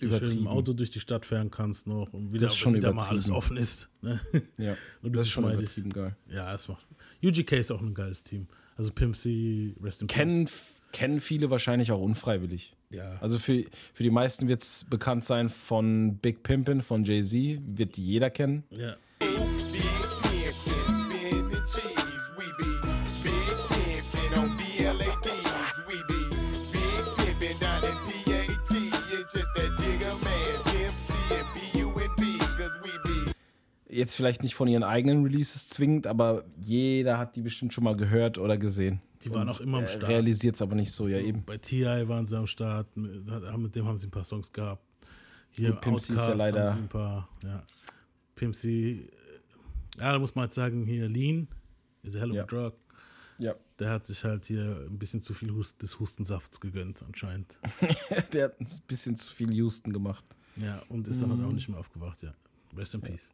hier schön im Auto durch die Stadt fahren kannst noch und wieder, schon wieder mal alles offen ist. Ne? Ja, und das ist schon übertrieben geil. Ja, es macht. UGK ist auch ein geiles Team. Also Pimp C, Rest in Kennen, Peace. Kennen viele wahrscheinlich auch unfreiwillig. Ja. Also für, für die meisten wird es bekannt sein von Big Pimpin' von Jay-Z, wird jeder kennen. Ja. Jetzt vielleicht nicht von ihren eigenen Releases zwingend, aber jeder hat die bestimmt schon mal gehört oder gesehen. Die waren Und, auch immer am äh, Start. Realisiert es aber nicht so, ja eben. Bei T.I. waren sie am Start, mit, dem haben sie ein paar Songs gehabt. Hier Pimp C ist ja leider- haben sie ein paar, ja. Pimp C, äh, ja, da muss man halt sagen, hier Lean, is a hell of Ja. a drug. Ja. Der hat sich halt hier ein bisschen zu viel Hust des Hustensafts gegönnt, anscheinend. Der hat ein bisschen zu viel Houston gemacht. Ja, und ist dann halt auch Mhm. nicht mehr aufgewacht, ja. Rest in in peace.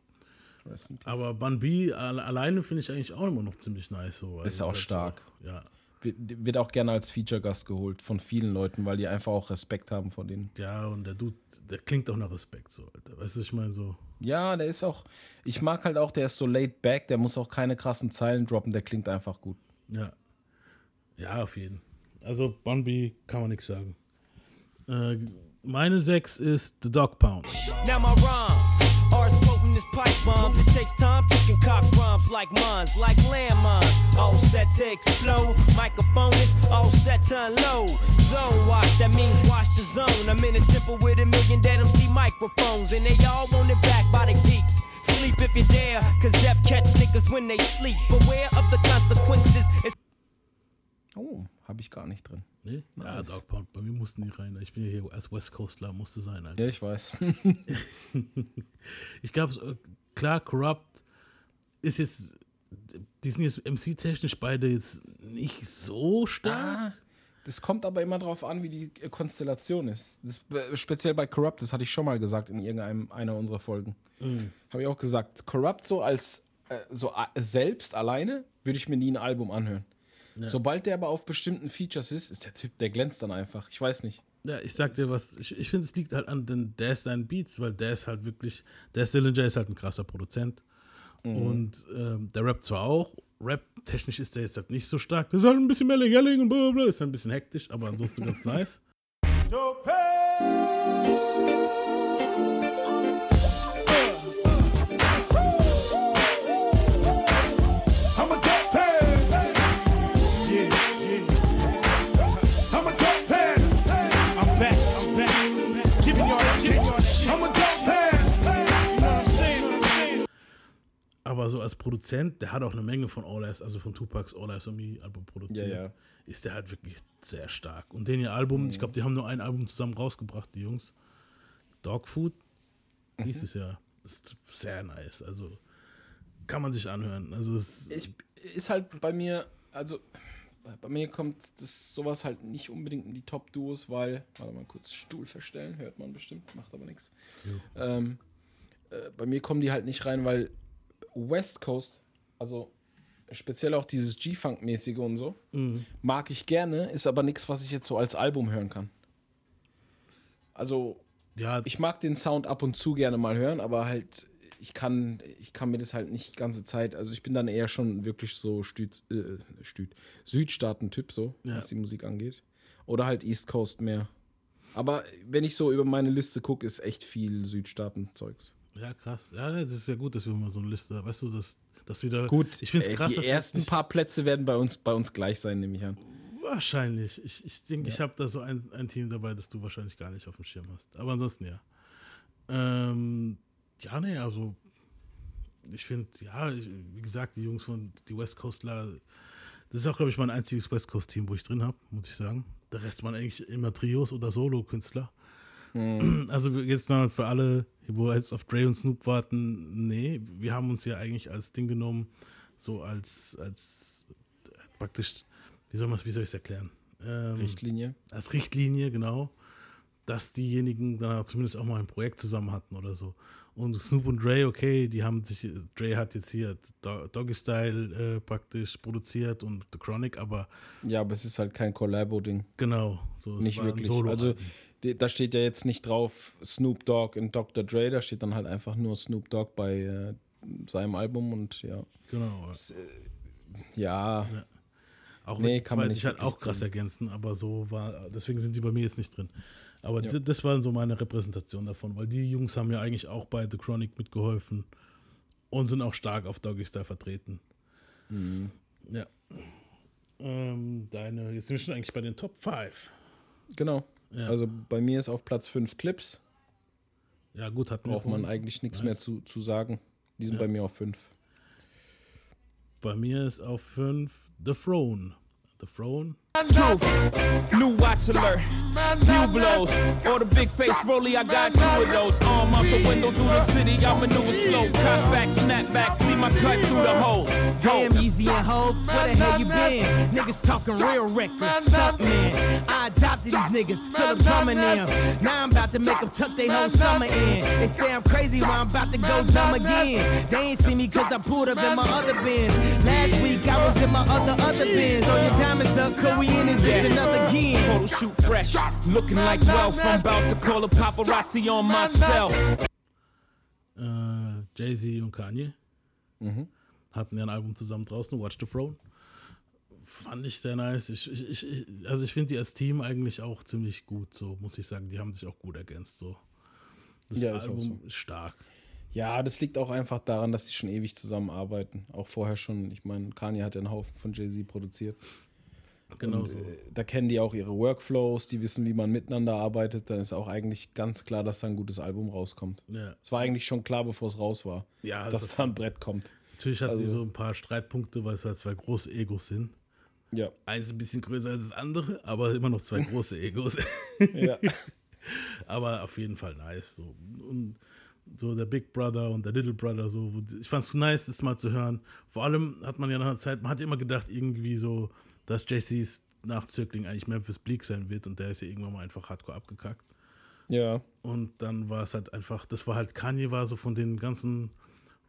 Aber Bun B alle- alleine finde ich eigentlich auch immer noch ziemlich nice. So. Ist auch stark. Auch, ja. Wird- auch gerne als Feature-Gast geholt von vielen Leuten, weil die einfach auch Respekt haben vor denen. ja, und der Dude, der klingt auch nach Respekt, so, Alter. Weißt du, ich meine so. Ja, der ist auch, ich mag halt auch, der ist so laid back, der muss auch keine krassen Zeilen droppen, der klingt einfach gut. Ja. Ja, auf jeden. Also Bun B kann man nichts sagen. Äh, meine 6 ist The Dog Pound. Now my rhymes bombs. It takes time to concoct rhymes like mines, like landmines. All set to explode. Microphone is all set to unload. Zone watch, that means watch the zone. I'm in a temple with a million dead MC microphones, and they all want it back by the peeps. Sleep if you dare, cause death catch niggas when they sleep. Beware of the consequences. It's Oh, habe ich gar nicht drin. Nee? Ja, Nice. Dog Pound, bei mir mussten die rein. Ich bin ja hier als West Coastler, musste sein, Alter. Ja, ich weiß. ich glaube, klar, Corrupt ist jetzt, die sind jetzt MC-technisch beide jetzt nicht so stark. Das kommt aber immer drauf an, wie die äh, Konstellation ist. Das, äh, speziell bei Corrupt, das hatte ich schon mal gesagt in irgendeinem einer unserer Folgen. Mhm. Habe ich auch gesagt, Corrupt so als äh, so a- selbst alleine würde ich mir nie ein Album anhören. Ja. Sobald der aber auf bestimmten Features ist, ist der Typ, der glänzt dann einfach. Ich weiß nicht. Ja, ich sag dir was, ich, ich finde, es liegt halt an den ist seinen Beats, weil der ist halt wirklich, der Dillinger ist halt ein krasser Produzent. Mhm. Und ähm, der rappt zwar auch, rap-technisch ist der jetzt halt nicht so stark. Der ist halt ein bisschen mehr Yelling und bla bla bla, ist ein bisschen hektisch, aber ansonsten ganz nice. Aber so als Produzent, der hat auch eine Menge von All Eyes, also von Tupacs All Eyes on Me Album produziert. Ja, ja. Ist der halt wirklich sehr stark. Und den ihr Album, ich glaube, die haben nur ein Album zusammen rausgebracht, die Jungs. Dogfood hieß es ja. Ist sehr nice. Also kann man sich anhören. Also ist halt bei mir, also bei- mir kommt das sowas halt nicht unbedingt in die Top-Duos, weil, warte mal kurz, Stuhl verstellen, hört man bestimmt, macht aber nichts. Ähm, äh, bei mir kommen die halt nicht rein, weil West Coast, also speziell auch dieses G-Funk-mäßige und so, Mhm. mag ich gerne, ist aber nichts, was ich jetzt so als Album hören kann. Also, ja, ich mag den Sound ab und zu gerne mal hören, aber halt, ich kann, ich kann mir das halt nicht die ganze Zeit. Also ich bin dann eher schon wirklich so Stüt, äh, Stüt, Südstaaten-Typ, so, Ja. was die Musik angeht. Oder halt East Coast mehr. Aber wenn ich so über meine Liste gucke, ist echt viel Südstaaten-Zeugs. Ja, krass. Ja, das ist ja gut, dass wir mal so eine Liste, weißt du, dass das wieder. Gut, ich finde äh, es krass, die dass wir ersten paar Plätze werden bei uns, bei uns gleich sein, nehme ich an. Wahrscheinlich. Ich, ich denke, ich habe da so ein, ein Team dabei, das du wahrscheinlich gar nicht auf dem Schirm hast. Aber ansonsten ja. Ähm, ja, nee, also ich finde, ja, wie gesagt, die Jungs von die West Coastler, das ist auch, glaube ich, mein einziges West Coast-Team, wo ich drin habe, muss ich sagen. Der Rest waren eigentlich immer Trios oder Solo-Künstler. Also jetzt noch für alle, wo jetzt auf Dre und Snoop warten, nee, wir haben uns ja eigentlich als Ding genommen, so als, als praktisch, wie soll wie soll ich es erklären? Ähm, Richtlinie. Als Richtlinie, genau. Dass diejenigen dann zumindest auch mal ein Projekt zusammen hatten oder so. Und Snoop und Dre, okay, die haben sich, Dre hat jetzt hier Do- Doggy Style äh, praktisch produziert und The Chronic, aber Ja, aber es ist halt kein Collabo-Ding. Genau, so, es nicht wirklich. Also da steht ja jetzt nicht drauf Snoop Dogg und Dr. Dre, da steht dann halt einfach nur Snoop Dogg bei äh, seinem Album und ja. Genau. Es, äh, ja. Auch Nee, kann man sich halt auch krass sehen. ergänzen, aber so war, deswegen sind die bei mir jetzt nicht drin. Aber Ja. das war so meine Repräsentation davon, weil die Jungs haben ja eigentlich auch bei The Chronic mitgeholfen und sind auch stark auf Doggy Style vertreten. Mhm. Ja. Ähm, deine, jetzt sind wir schon eigentlich bei den Top 5. Genau. Ja. Also bei mir ist auf Platz 5 Clips. Ja, gut, wir Braucht man eigentlich nichts Nice. mehr zu, zu sagen. Die sind Ja. bei mir auf 5. Bei mir ist auf 5 The Throne. The Throne. Truth. New watch alert. New blows. Or the big face rolly, I got two of those. Arm out the window through the city, I maneuver slow. Cut back, snap back, see my cut through the holes. Damn, Easy and Hove, where the hell you been? Niggas talking real reckless, stunt man. I adopted these niggas, Philip Drummond them. Now I'm about to make them tuck their whole summer in. They say I'm crazy, well I'm about to go dumb again. They ain't see me cause I pulled up in my other bins. Last week I was in my other, other bins. Throw your diamonds up, cause we in this bitch another again. Photo shoot fresh, looking like wealth. I'm about to call a paparazzi on myself. Äh, Jay-Z und Kanye Mhm. hatten ja ein Album zusammen draußen, Watch the Throne. Fand ich sehr nice. Ich, ich, ich, also ich finde die als Team eigentlich auch ziemlich gut, so muss ich sagen. Die haben sich auch gut ergänzt. So. Das Ja, Album so. ist stark. Ja, das liegt auch einfach daran, dass die schon ewig zusammenarbeiten. Auch vorher schon. Ich meine, Kanye hat ja einen Haufen von Jay-Z produziert. Genau Und, so. äh, Da kennen die auch ihre Workflows, die wissen, wie man miteinander arbeitet. Dann ist auch eigentlich ganz klar, dass da ein gutes Album rauskommt. Ja. Es war eigentlich schon klar, bevor es raus war, Ja, dass das- da ein Brett kommt. Natürlich hatten die Also- so ein paar Streitpunkte, weil es halt zwei große Egos sind. Ja. Eins ein bisschen größer als das andere, aber immer noch zwei große Egos. Ja. aber auf jeden Fall nice. So. Und so der Big Brother und der Little Brother, so. Ich fand es nice, das mal zu hören. Vor allem hat man ja nach einer Zeit, man hat immer gedacht, irgendwie so, dass JC's Nachzögling eigentlich Memphis Bleak sein wird und der ist ja irgendwann mal einfach hardcore abgekackt. Ja. Und dann war es halt einfach, das war halt, Kanye war so von den ganzen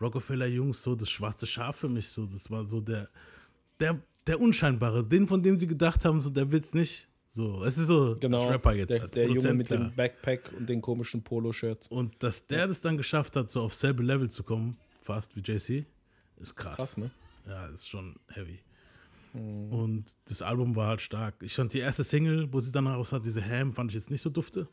Rockefeller-Jungs so das schwarze Schaf für mich. So, das war so der, der, der Unscheinbare, den, von dem sie gedacht haben, so, der wird's nicht. So, es ist so Genau. Rapper jetzt. Der, der Junge mit klar. dem Backpack und den komischen Poloshirts. Und dass der das dann geschafft hat, so auf selbe Level zu kommen, fast wie JC, ist krass. Krass, ne? Ja, ist schon heavy. Mhm. Und das Album war halt stark. Ich fand die erste Single, wo sie dann raus hat, diese Ham, fand ich jetzt nicht so dufte.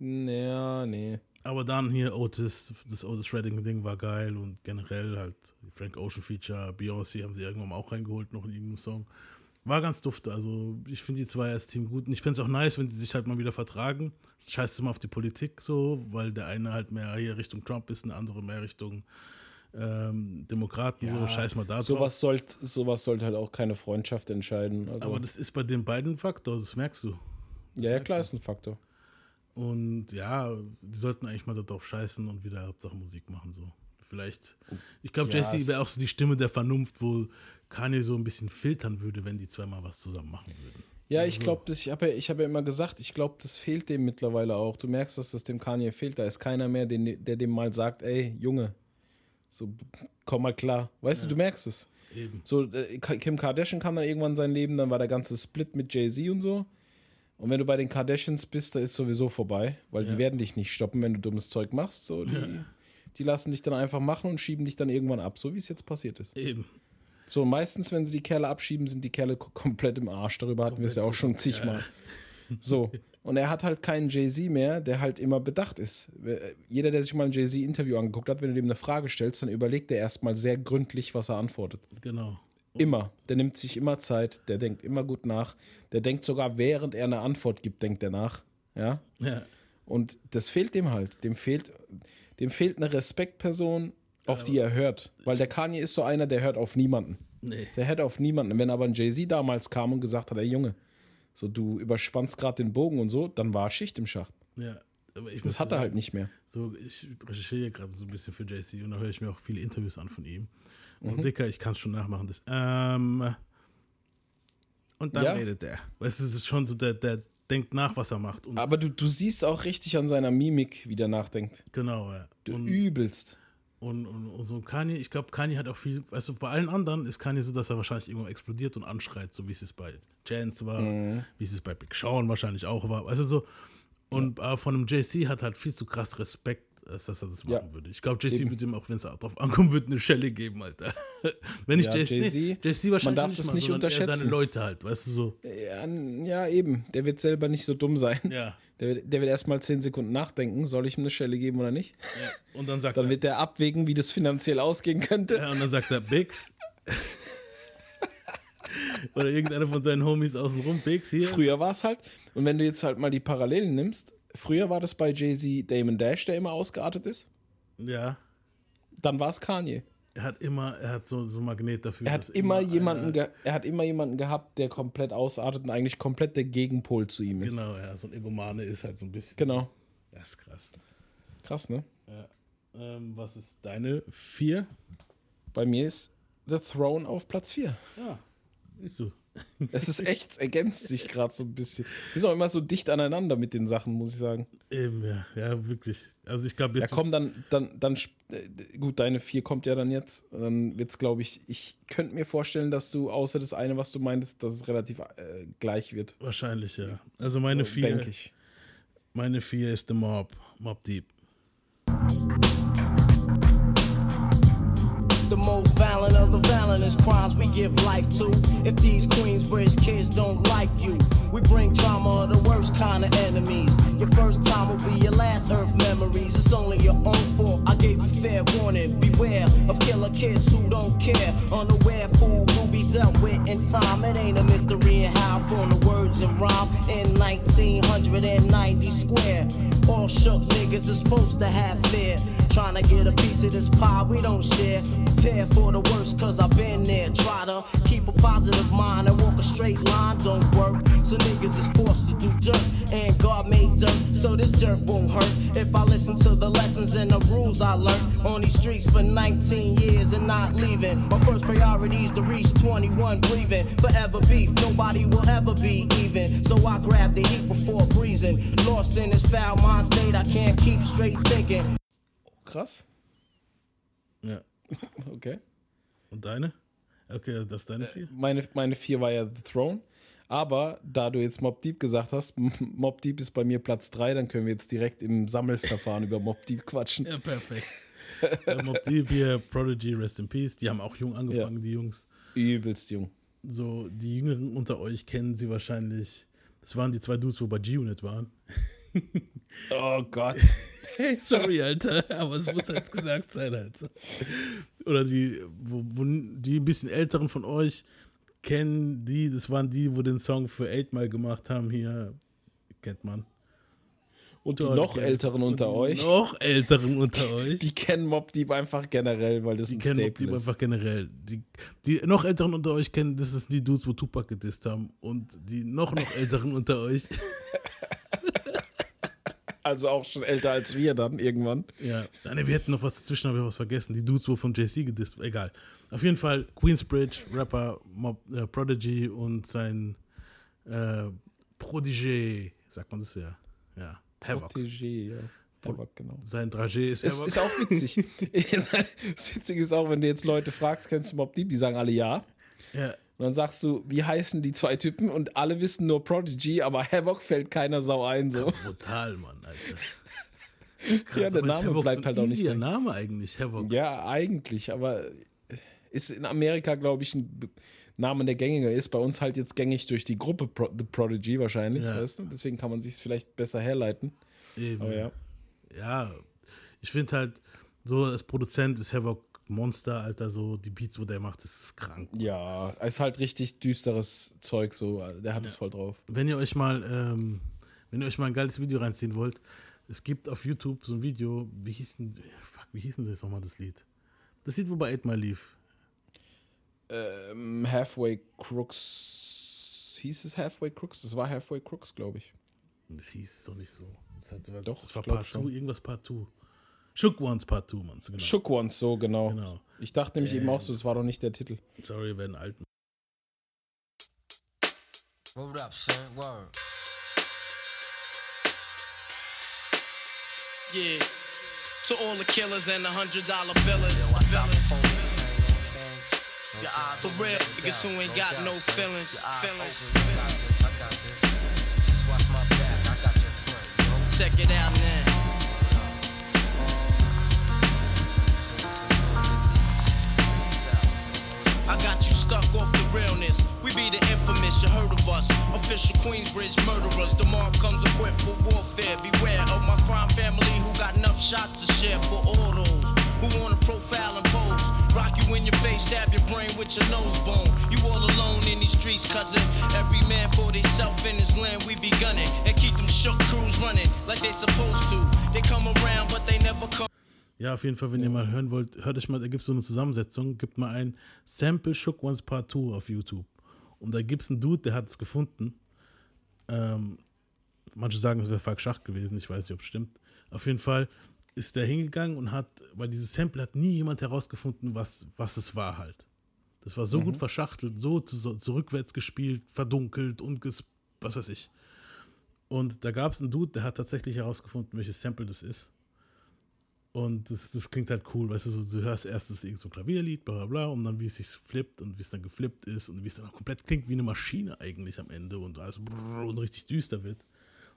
Ja, nee. Aber dann hier Otis, das Otis Redding-Ding war geil und generell halt Frank Ocean Feature, Beyoncé haben sie irgendwann auch reingeholt, noch in irgendeinem Song. War ganz dufte. Also ich finde die zwei als Team gut und ich finde es auch nice, wenn die sich halt mal wieder vertragen. Scheißt immer auf die Politik so, weil der eine halt mehr hier Richtung Trump ist, der andere mehr Richtung ähm, Demokraten, so scheiß mal da drauf. sowas sollte sowas sollte halt auch keine Freundschaft entscheiden. Also, Aber das ist bei den beiden ein Faktor, das merkst du. Das ja, ja, klar, du. ist ein Faktor. Und ja, die sollten eigentlich mal darauf scheißen und wieder Hauptsache Musik machen. So. Vielleicht. Ich glaube, Ja, es- wäre auch so die Stimme der Vernunft, wo Kanye so ein bisschen filtern würde, wenn die zweimal was zusammen machen würden. Ja, Also ich glaube, ich habe ja, ich hab ja immer gesagt, ich glaube, das fehlt dem mittlerweile auch. Du merkst, dass das dem Kanye fehlt. Da ist keiner mehr, den, der dem mal sagt, ey, Junge, so komm mal klar. Weißt du, du merkst es. Eben. So, äh, Kim Kardashian kam dann irgendwann in sein Leben, dann war der ganze Split mit Jay-Z und so. Und wenn du bei den Kardashians bist, da ist sowieso vorbei, weil Ja. die werden dich nicht stoppen, wenn du dummes Zeug machst. So, die, Ja. die lassen dich dann einfach machen und schieben dich dann irgendwann ab, so wie es jetzt passiert ist. Eben. So, meistens, wenn sie die Kerle abschieben, sind die Kerle ko- komplett im Arsch. Darüber hatten wir es ja auch schon zigmal. So. Und er hat halt keinen Jay-Z mehr, der halt immer bedacht ist. Jeder, der sich mal ein Jay-Z-Interview angeguckt hat, wenn du dem eine Frage stellst, dann überlegt er erstmal sehr gründlich, was er antwortet. Genau. Immer. Der nimmt sich immer Zeit, der denkt immer gut nach. Der denkt sogar, während er eine Antwort gibt, denkt er nach. Ja. Ja. Und das fehlt dem halt. Dem fehlt, dem fehlt eine Respektperson, auf die er hört. Weil der Kanye ist so einer, der hört auf niemanden. Nee. Der hört auf niemanden. Wenn aber ein Jay-Z damals kam und gesagt hat, ey Junge, so du überspannst gerade den Bogen und so, dann war Schicht im Schacht. Ja. Aber ich Das hat er halt nicht mehr. So, ich recherchiere gerade so ein bisschen für JC und da höre ich mir auch viele Interviews an von ihm. Und Mhm. Dicker, ich kann es schon nachmachen. Das, ähm, und dann Ja. redet er. Weißt du, es ist schon so, der, der denkt nach, was er macht. Und Aber du, du siehst auch richtig an seiner Mimik, wie der nachdenkt. Genau, ja. Du übelst. Und, und, und so Kanye, ich glaube, Kanye hat auch viel, weißt du, bei allen anderen ist Kanye so, dass er wahrscheinlich irgendwo explodiert und anschreit, so wie es bei Chance war, Mhm. wie es bei Big Sean wahrscheinlich auch war. Du, so. Und äh, von einem JC hat halt viel zu krass Respekt, als dass er das machen Ja. würde. Ich glaube, JC Eben. würde ihm auch, wenn es drauf ankommt, wird eine Schelle geben, Alter. wenn ich Ja, JC, Jay-Z, nee, JC man wahrscheinlich darf nicht das mal, nicht eher seine unterschätzen. Leute halt, weißt du, so. Ja, ja, eben. Der wird selber nicht so dumm sein. Ja. Der, wird- der wird erstmal 10 Sekunden nachdenken, soll ich ihm eine Schelle geben oder nicht? Ja. Und dann sagt Dann er, wird der abwägen, wie das finanziell ausgehen könnte. ja, und dann sagt er, Bix. Oder irgendeiner von seinen Homies außenrum, Bix hier. Früher war es halt, und wenn du jetzt halt mal die Parallelen nimmst, früher war das bei Jay-Z Damon Dash, der immer ausgeartet ist. Ja. Dann war es Kanye. Er hat immer, er hat so, so ein Magnet dafür. Er hat immer einer- jemanden, er hat immer jemanden gehabt, der komplett ausartet und eigentlich komplett der Gegenpol zu ihm ist. Genau, ja, so ein Egomane ist halt so ein bisschen. Genau. Das ist krass. Krass, ne? Ja. Ähm, was ist deine vier? Bei mir ist The Throne auf Platz 4. Ja, siehst du. Es ist echt, es ergänzt sich gerade so ein bisschen. Wir sind auch immer so dicht aneinander mit den Sachen, muss ich sagen. Eben, ja, ja, wirklich. Also ich glaube Ja, jetzt. komm, dann, dann, dann, äh, gut, deine vier kommt ja dann jetzt. Dann wird's, glaube ich, ich könnte mir vorstellen, dass du, außer das eine, was du meintest, dass es relativ äh, gleich wird. Wahrscheinlich, ja. Also meine So, vier. denk ich. Meine vier ist The Mob. Mob Deep. The of the violent is crimes we give life to. If these Queensbridge kids don't like you, we bring drama of the worst kind of enemies. Your first time will be your last earth memories. It's only your own fault. I gave you fair warning. Beware of killer kids who don't care. Unaware fool who be dealt with in time. It ain't a mystery in how from the and in 1990 square. All shook niggas is supposed to have fear. Trying to get a piece of this pie we don't share. Prepare for the worst, cause I've been there. Try to keep a positive mind and walk a straight line don't work. So niggas is forced to do dirt, and God made dirt, so this dirt won't hurt. If I listen to the lessons and the rules I learned on these streets for 19 years and not leaving. My first priority is to reach 21 breathing. Forever beef, nobody will ever be even. So I grab the heat before breezing. Lost in this foul mind state, I can't keep straight thinking. Krass. Ja. Okay. Und deine? Okay, das ist deine vier? Meine, meine vier war ja The Throne. Aber da du jetzt Mob Deep gesagt hast, Mob Deep ist bei mir Platz 3, dann können wir jetzt direkt im Sammelverfahren über Mob Deep quatschen. Ja, perfekt. ja, Mob Deep hier, Prodigy, Rest in Peace. Die haben auch jung angefangen, die Jungs. Übelst jung. So, die Jüngeren unter euch kennen sie wahrscheinlich. Das waren die zwei Dudes, wo bei G-Unit waren. Oh Gott. Hey, sorry, Alter, aber es muss halt gesagt sein, Alter. Oder die, wo, wo die ein bisschen älteren von euch kennen die, das waren die, wo den Song für 8 Mal gemacht haben, hier, kennt man. Und die noch älteren unter die euch. Noch älteren unter euch. Die kennen Mob Deep einfach generell, weil das Die ein kennen Mob Deep einfach generell. Die, die noch älteren unter euch kennen, das ist die Dudes, wo Tupac gedisst haben. Und die noch noch älteren unter euch. Also auch schon älter als wir dann irgendwann. Ja, Ah, nee, wir hätten noch was dazwischen, aber wir was vergessen. Die Dudes, wo von JC gedisst, egal. Auf jeden Fall Queensbridge, Rapper, Mob, äh, Prodigy und sein äh, Prodigy, sagt man das ja. Ja, Havoc. Protégé, ja. Havoc, genau. Sein Dragé ist Es Havoc. ist auch witzig. das Witzige ist auch, wenn du jetzt Leute fragst, kennst du Mob Deep? Die sagen alle ja. Ja. Und dann sagst du, wie heißen die zwei Typen? Und alle wissen nur Prodigy, aber Havoc fällt keiner Sau ein. So. Brutal, Mann, Alter. ja, der ist Name Havoc bleibt so halt auch nicht so. Name eigentlich, Havoc. Ja, eigentlich, aber ist in Amerika, glaube ich, ein B- Name, der gängiger ist. Bei uns halt jetzt gängig durch die Gruppe Pro The Prodigy wahrscheinlich. Ja. Weißt du? Deswegen kann man sich vielleicht besser herleiten. Eben. Aber ja. Ja, ich finde halt, so als Produzent ist Havoc Monster, Alter, so die Beats, wo der macht, das ist krank. Ja, ist halt richtig düsteres Zeug, so. Der hat es voll drauf. Wenn ihr euch mal, ähm, wenn ihr euch mal ein geiles Video reinziehen wollt, es gibt auf YouTube so ein Video, wie hieß denn, fuck, wie hieß denn das nochmal, das Lied? Das Lied, wo bei 8 Mile lief. Ähm, Halfway Crooks. Hieß es Halfway Crooks? Das war Halfway Crooks, glaube ich. Das hieß doch nicht so. Das, hat, Doch, das war Part schon. 2, irgendwas Part 2. Shook Ones Part 2, Mann. So genau. Shook Ones, so genau. Genau. Ich dachte nämlich eben Damn. auch so, das war doch nicht der Titel. Sorry, wir werden alt. Hold up, son. Word. Yeah. To all the killers and the hundred dollar billers. For real, niggas who ain't got no feelings. Feelings. Check it out now. I got you stuck off the realness. We be the infamous, you heard of us. Official Queensbridge murderers. The mob comes equipped for warfare. Beware of my crime family who got enough shots to share for all those who wanna profile and pose. Rock you in your face, stab your brain with your nose bone. You all alone in these streets, cousin. Every man for theyself in his land, we be gunning. And keep them shook crews running like they supposed to. They come around, but they never come. Ja, auf jeden Fall, wenn ihr mal hören wollt, hört euch mal, da gibt es so eine Zusammensetzung, gibt mal ein Sample Shook Ones Part 2 auf YouTube. Und da gibt es einen Dude, der hat es gefunden. Ähm, manche sagen, es wäre Falk Schach gewesen, ich weiß nicht, ob es stimmt. Auf jeden Fall ist der hingegangen und hat, weil dieses Sample hat nie jemand herausgefunden, was, was es war halt. Das war so Mhm. gut verschachtelt, so, zu, so rückwärts gespielt, verdunkelt und ges, was weiß ich. Und da gab es einen Dude, der hat tatsächlich herausgefunden, welches Sample das ist. Und das, das klingt halt cool, weißt du, so, du hörst erst das irgend so ein Klavierlied, bla bla bla, und dann wie es sich flippt und wie es dann geflippt ist und wie es dann auch komplett klingt wie eine Maschine eigentlich am Ende und also und richtig düster wird.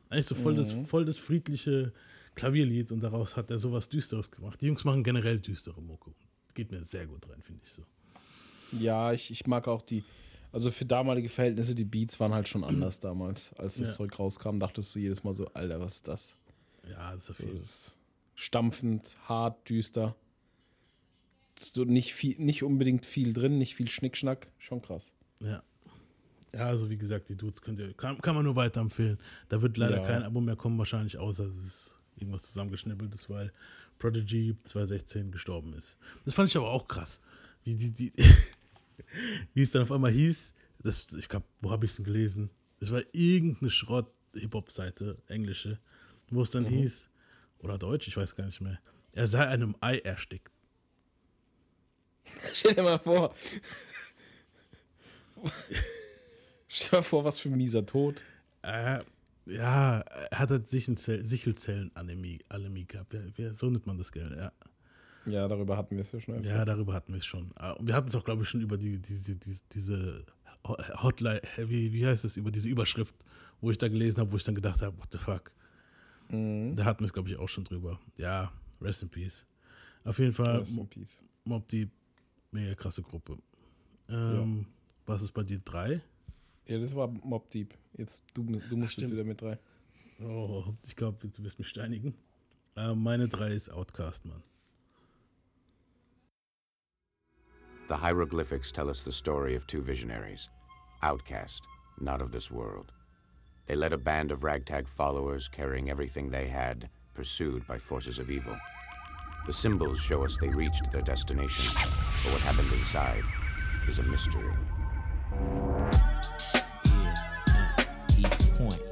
Eigentlich so voll, das, Mhm. voll das friedliche Klavierlied und daraus hat er sowas Düsteres gemacht. Die Jungs machen generell düstere Mucke. Geht mir sehr gut rein, finde ich so. Ja, ich, ich mag auch die, also für damalige Verhältnisse, die Beats waren halt schon anders damals. Als das Ja. Zeug rauskam, dachtest du jedes Mal so, Alter, was ist das? Ja, das ist auf jeden ist Stampfend, hart, düster. So nicht, viel, nicht unbedingt viel drin, nicht viel Schnickschnack. Schon krass. Ja. Ja, also wie gesagt, die Dudes könnt ihr, kann, kann man nur weiterempfehlen. Da wird leider Ja. kein Album mehr kommen, wahrscheinlich, außer es ist irgendwas zusammengeschnippeltes, weil Prodigy 2016 gestorben ist. Das fand ich aber auch krass. Wie, die, die, wie es dann auf einmal hieß, das, ich glaube, wo habe ich es denn gelesen? Es war irgendeine Schrott-Hip-Hop-Seite, englische, wo es dann Mhm. hieß, oder Deutsch, ich weiß gar nicht mehr, er sei einem Ei erstickt. Stell dir mal vor. Stell dir mal vor, was für ein mieser Tod. Äh, ja, er hat halt Sichelzellenanämie Anämie gehabt. Ja, so nennt man das, gell? Ja. Ja, darüber hatten wir es ja schon. öfter. ja, darüber hatten wir es schon. Ah, Und wir hatten es auch, glaube ich, schon über die, die, die, diese Hotline, wie, wie heißt es, über diese Überschrift, wo ich da gelesen habe, wo ich dann gedacht habe, what the fuck. Mhm. Da hatten wir es, glaube ich, auch schon drüber. Ja, rest in peace. Auf jeden Fall, Rest in Mo- peace. Mob Deep, mega krasse Gruppe. Ähm, Was ist bei dir? Drei? Ja, das war Mob Deep. Jetzt, du, du musst jetzt stimmt. wieder mit drei. Oh, ich glaube, du wirst mich steinigen. Äh, meine drei ist Outcast, Mann. The hieroglyphics tell us the story of two visionaries, outcast, not of this world. They led a band of ragtag followers carrying everything they had, pursued by forces of evil. The symbols show us they reached their destination, but what happened inside is a mystery. East Point.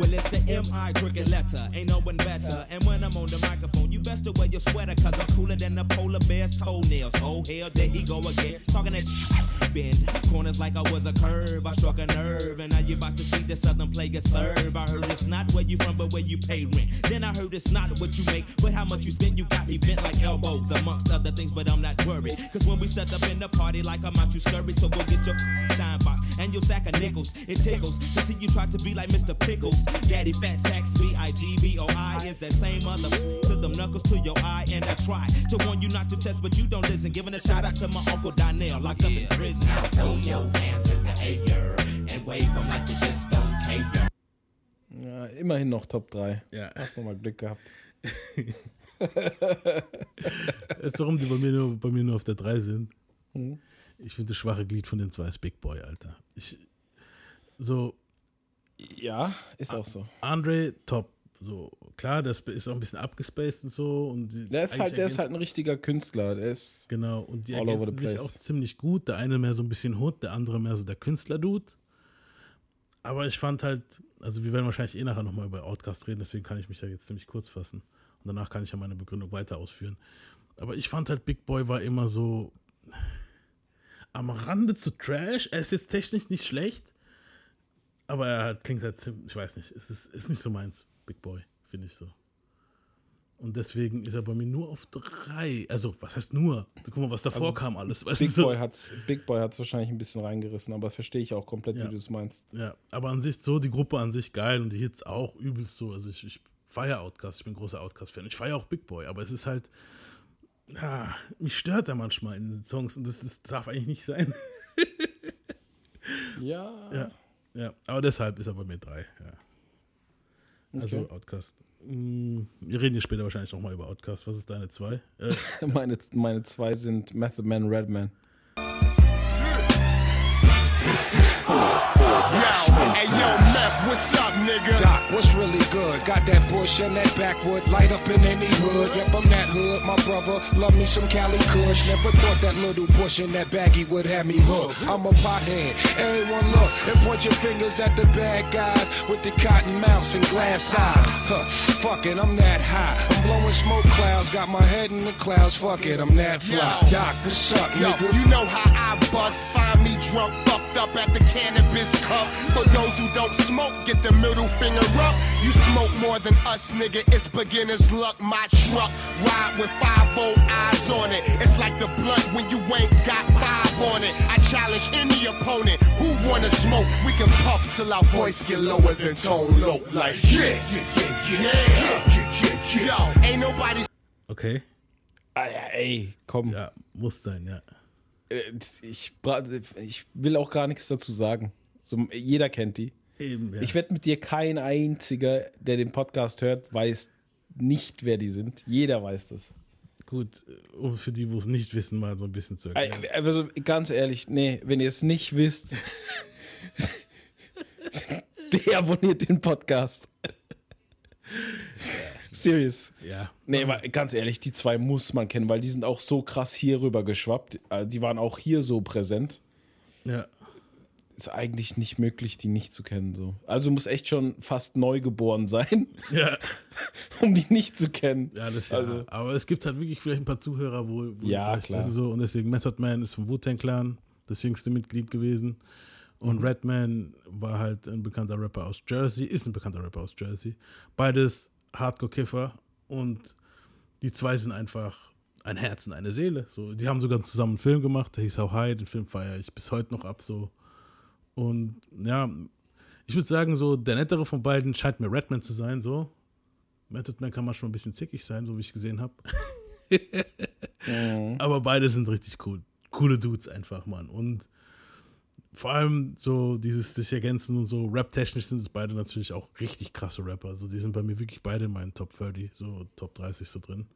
Well, it's the M.I. cricket letter. Ain't no one better. And when I'm on the microphone, you best to wear your sweater, cause I'm cooler than the polar bear's toenails. Oh, hell, there he go again. Talking that shit. Bend corners like I was a curve. I struck a nerve, and now you about to see the southern player serve. I heard it's not where you from, but where you pay rent. Then I heard it's not what you make, but how much you spend. You got me bent like elbows, amongst other things, but I'm not worried. Cause when we set up in the party, like I'm out, you scurry. So go get your shine box and your sack of nickels. It tickles to see you try to be like Mr. Pickles. Daddy Fat Sacks, B I G B O I is that same other to them knuckles to your eye. And I try to warn you not to test, but you don't listen. Giving a shout out to my Uncle Donnell, locked up in prison. Now throw your hands in the air and wave them like you just don't care. Ja, immerhin noch Top 3. Ja. Hast nochmal Glück gehabt. Weißt du, warum die bei mir nur, bei mir nur auf der 3 sind? Mhm. Ich finde das schwache Glied von den zwei ist Big Boy, Alter. Ich, so. Ja, ist auch so. Andre, top. So, klar, das ist auch ein bisschen abgespaced und so. Und Der ist, halt, der ist halt ein richtiger Künstler. Der ist Genau, und die all ergänzen sich auch ziemlich gut. Der eine mehr so ein bisschen Hood, der andere mehr so der Künstler-Dude. Aber ich fand halt, also wir werden wahrscheinlich eh nachher nochmal über Outcast reden, deswegen kann ich mich da jetzt ziemlich kurz fassen. Und danach kann ich ja meine Begründung weiter ausführen. Aber ich fand halt, Big Boy war immer so am Rande zu Trash. Er ist jetzt technisch nicht schlecht, aber er hat, klingt halt ziemlich, ich weiß nicht, es ist, ist nicht so meins, Big Boy, finde ich so. Und deswegen ist er bei mir nur auf drei. Also, was heißt nur? Guck mal, was davor Also, kam alles. Weißt Big, du, Boy hat's, Big Boy hat es wahrscheinlich ein bisschen reingerissen, aber verstehe ich auch komplett, Ja. wie du es meinst. Ja, aber an sich so, die Gruppe an sich geil und die Hits auch übelst so. Also ich, ich feiere Outcast, ich bin großer Outcast-Fan. Ich feiere auch Big Boy, aber es ist halt, ja, mich stört er manchmal in den Songs und das, das darf eigentlich nicht sein. Ja. Ja, ja, aber deshalb ist er bei mir drei, ja. Also Okay. Outcast. Mm, Wir reden hier später wahrscheinlich nochmal über Outcast. Was ist deine zwei? Äh, meine, meine zwei sind Method Man, Redman. Yo, hey yo, Meth, what's up, nigga? Doc, what's really good? Got that bush and that backwood, light up in any hood. Yep, I'm that hood, my brother. Love me some Cali Kush. Never thought that little push in that baggy would have me hooked. I'm a pothead. Everyone look and point your fingers at the bad guys with the cotton mouths and glass eyes. Huh, fuck it, I'm that high. I'm blowing smoke clouds, got my head in the clouds. Fuck it, I'm that fly. Yo. Doc, what's up, Yo, nigga? you know how I bust, find me drunk, fucked up at the cannabis cup. For those who don't smoke, get the middle finger up. You smoke more than us, nigga. It's beginner's luck. My truck ride with five old eyes on it. It's like the blunt when you ain't got five on it. I challenge any opponent who wanna smoke. We can puff till our voice get lower than tone low. Like yeah, yeah, yeah, yeah, yeah, yeah, yeah. Yo, ain't nobody. okay. Ah, ja, ey, komm. Ja, muss sein, ja. Äh, Ich, ich will auch gar nichts dazu sagen. So, jeder kennt die. Eben, ja. Ich wette mit dir, kein einziger, der den Podcast hört, weiß nicht, wer die sind. Jeder weiß das. Gut, um für die, wo es nicht wissen, mal so ein bisschen zu erklären. Äh, Also ganz ehrlich, nee, wenn ihr es nicht wisst, deabonniert den Podcast. Serious. Ja. Nee, aber ganz ehrlich, die zwei muss man kennen, weil die sind auch so krass hier rüber geschwappt. Äh, Die waren auch hier so präsent. Ja. Ist eigentlich nicht möglich, die nicht zu kennen. So. Also muss echt schon fast neu geboren sein, Ja. um die nicht zu kennen. Ja, das Also- ja. Aber es gibt halt wirklich vielleicht ein paar Zuhörer, wo. wo Ja, klar. So, und deswegen Method Man ist vom Wu-Tang Clan, das jüngste Mitglied gewesen. Und. Redman war halt ein bekannter Rapper aus Jersey, ist ein bekannter Rapper aus Jersey. Beides Hardcore-Kiffer und die zwei sind einfach ein Herz und eine Seele. So, die haben sogar zusammen einen Film gemacht, der hieß How High, den Film feiere ich bis heute noch ab so. Und ja, ich würde sagen, so der nettere von beiden scheint mir Redman zu sein, so. Method Man kann manchmal ein bisschen zickig sein, so wie ich gesehen habe. Aber beide sind richtig cool. Coole Dudes einfach, Mann. Und vor allem so dieses sich ergänzen und so rap-technisch sind es beide natürlich auch richtig krasse Rapper. Also die sind bei mir wirklich beide in meinen Top 30, so Top 30 so drin.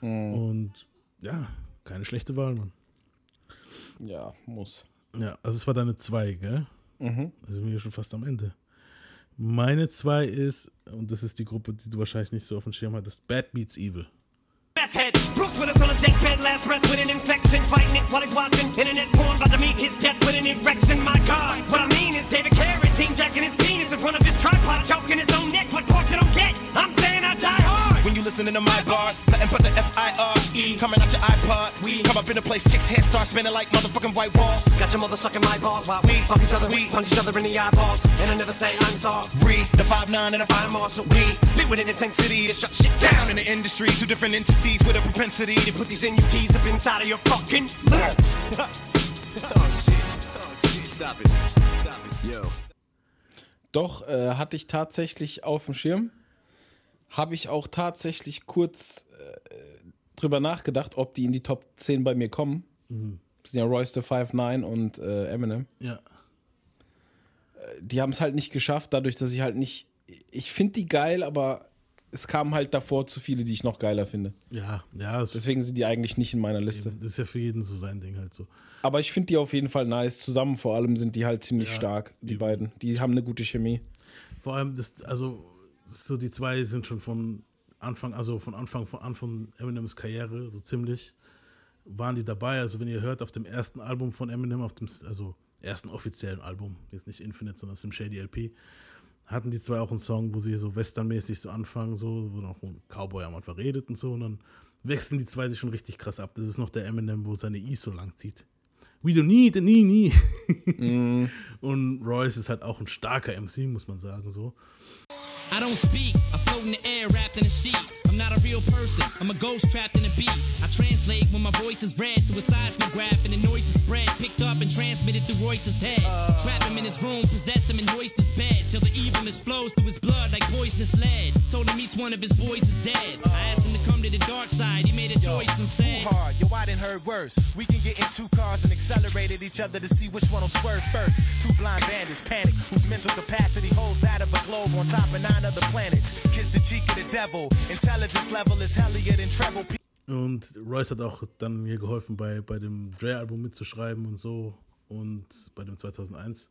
Mhm. Und ja, keine schlechte Wahl, Mann. Ja, muss. Ja, also es war deine zwei, gell? Mhm. Da sind wir hier schon fast am Ende. Meine zwei ist, und das ist die Gruppe, die du wahrscheinlich nicht so auf dem Schirm hattest, Bad Beats Evil. Meth head, Bruce Willis on his deathbed, last breath with an infection, fighting it while he's watching internet porn, about to meet his death with an erection. My God, what I mean is David Carradine jacking his penis in front of his tripod, choking his own neck. What part you don't get? I'm saying. When you listening to my bars, nothing but the F-I-R-E coming out your iPod. We come up in the place, chicks' heads start spinning like motherfucking white walls. Got your mother sucking my balls while we fuck each other, we punch each other in the eyeballs, and I never say I'm sorry. Re the five nine and a I'm Marshall. We spit with an intensity to shut shit down. down in the industry, two different entities with a propensity to Put these NUTs up inside of your fucking mouth. oh shit, oh stop it, stop it, yo. Doch, äh, hatte ich tatsächlich auf dem Schirm. Habe ich auch tatsächlich kurz äh, drüber nachgedacht, ob die in die Top 10 bei mir kommen. Mhm. Das sind ja Royce the 5'9 und äh, Eminem. Ja. Äh, Die haben es halt nicht geschafft, dadurch, dass ich halt nicht. Ich finde die geil, aber es kamen halt davor zu viele, die ich noch geiler finde. Ja, ja. es- Deswegen sind die eigentlich nicht in meiner Liste. Das ist ja für jeden so sein Ding halt so. Aber ich finde die auf jeden Fall nice. Zusammen vor allem sind die halt ziemlich Ja, stark, die beiden. Die haben eine gute Chemie. Vor allem, das, also, so die zwei sind schon von Anfang, also von Anfang von Anfang Eminems Karriere, so ziemlich, waren die dabei. Also, wenn ihr hört, auf dem ersten Album von Eminem, auf dem, also ersten offiziellen Album, jetzt nicht Infinite, sondern aus dem Shady LP, hatten die zwei auch einen Song, wo sie so westernmäßig so anfangen, so, wo noch ein Cowboy am Anfang redet und so, und dann wechseln die zwei sich schon richtig krass ab. Das ist noch der Eminem, wo seine I's so lang zieht. We don't need a nie, nie. Und Royce ist halt auch ein starker MC, muss man sagen, so. I don't speak, I float in the air wrapped in a sheet. I'm not a real person, I'm a ghost trapped in a beat. I translate when my voice is read through a seismograph and the noise is spread, picked up and transmitted through Royce's head. Trap him in his room, possess him hoist his bed till the evilness flows through his blood like poisonous lead. Told him each one of his boys is dead. I asked him to come to the dark side, he made a choice and said. Too hard, yo, I done heard worse. We can get in two cars and accelerate at each other to see which one will swerve first. Two blind bandits panic, whose mental capacity holds that of a globe on top of nine other planets. Kiss the cheek of the devil. Intelligence level is hellier than treble. Und Royce hat auch dann mir geholfen, bei, bei dem Dre-Album mitzuschreiben und so. Und bei dem 2001.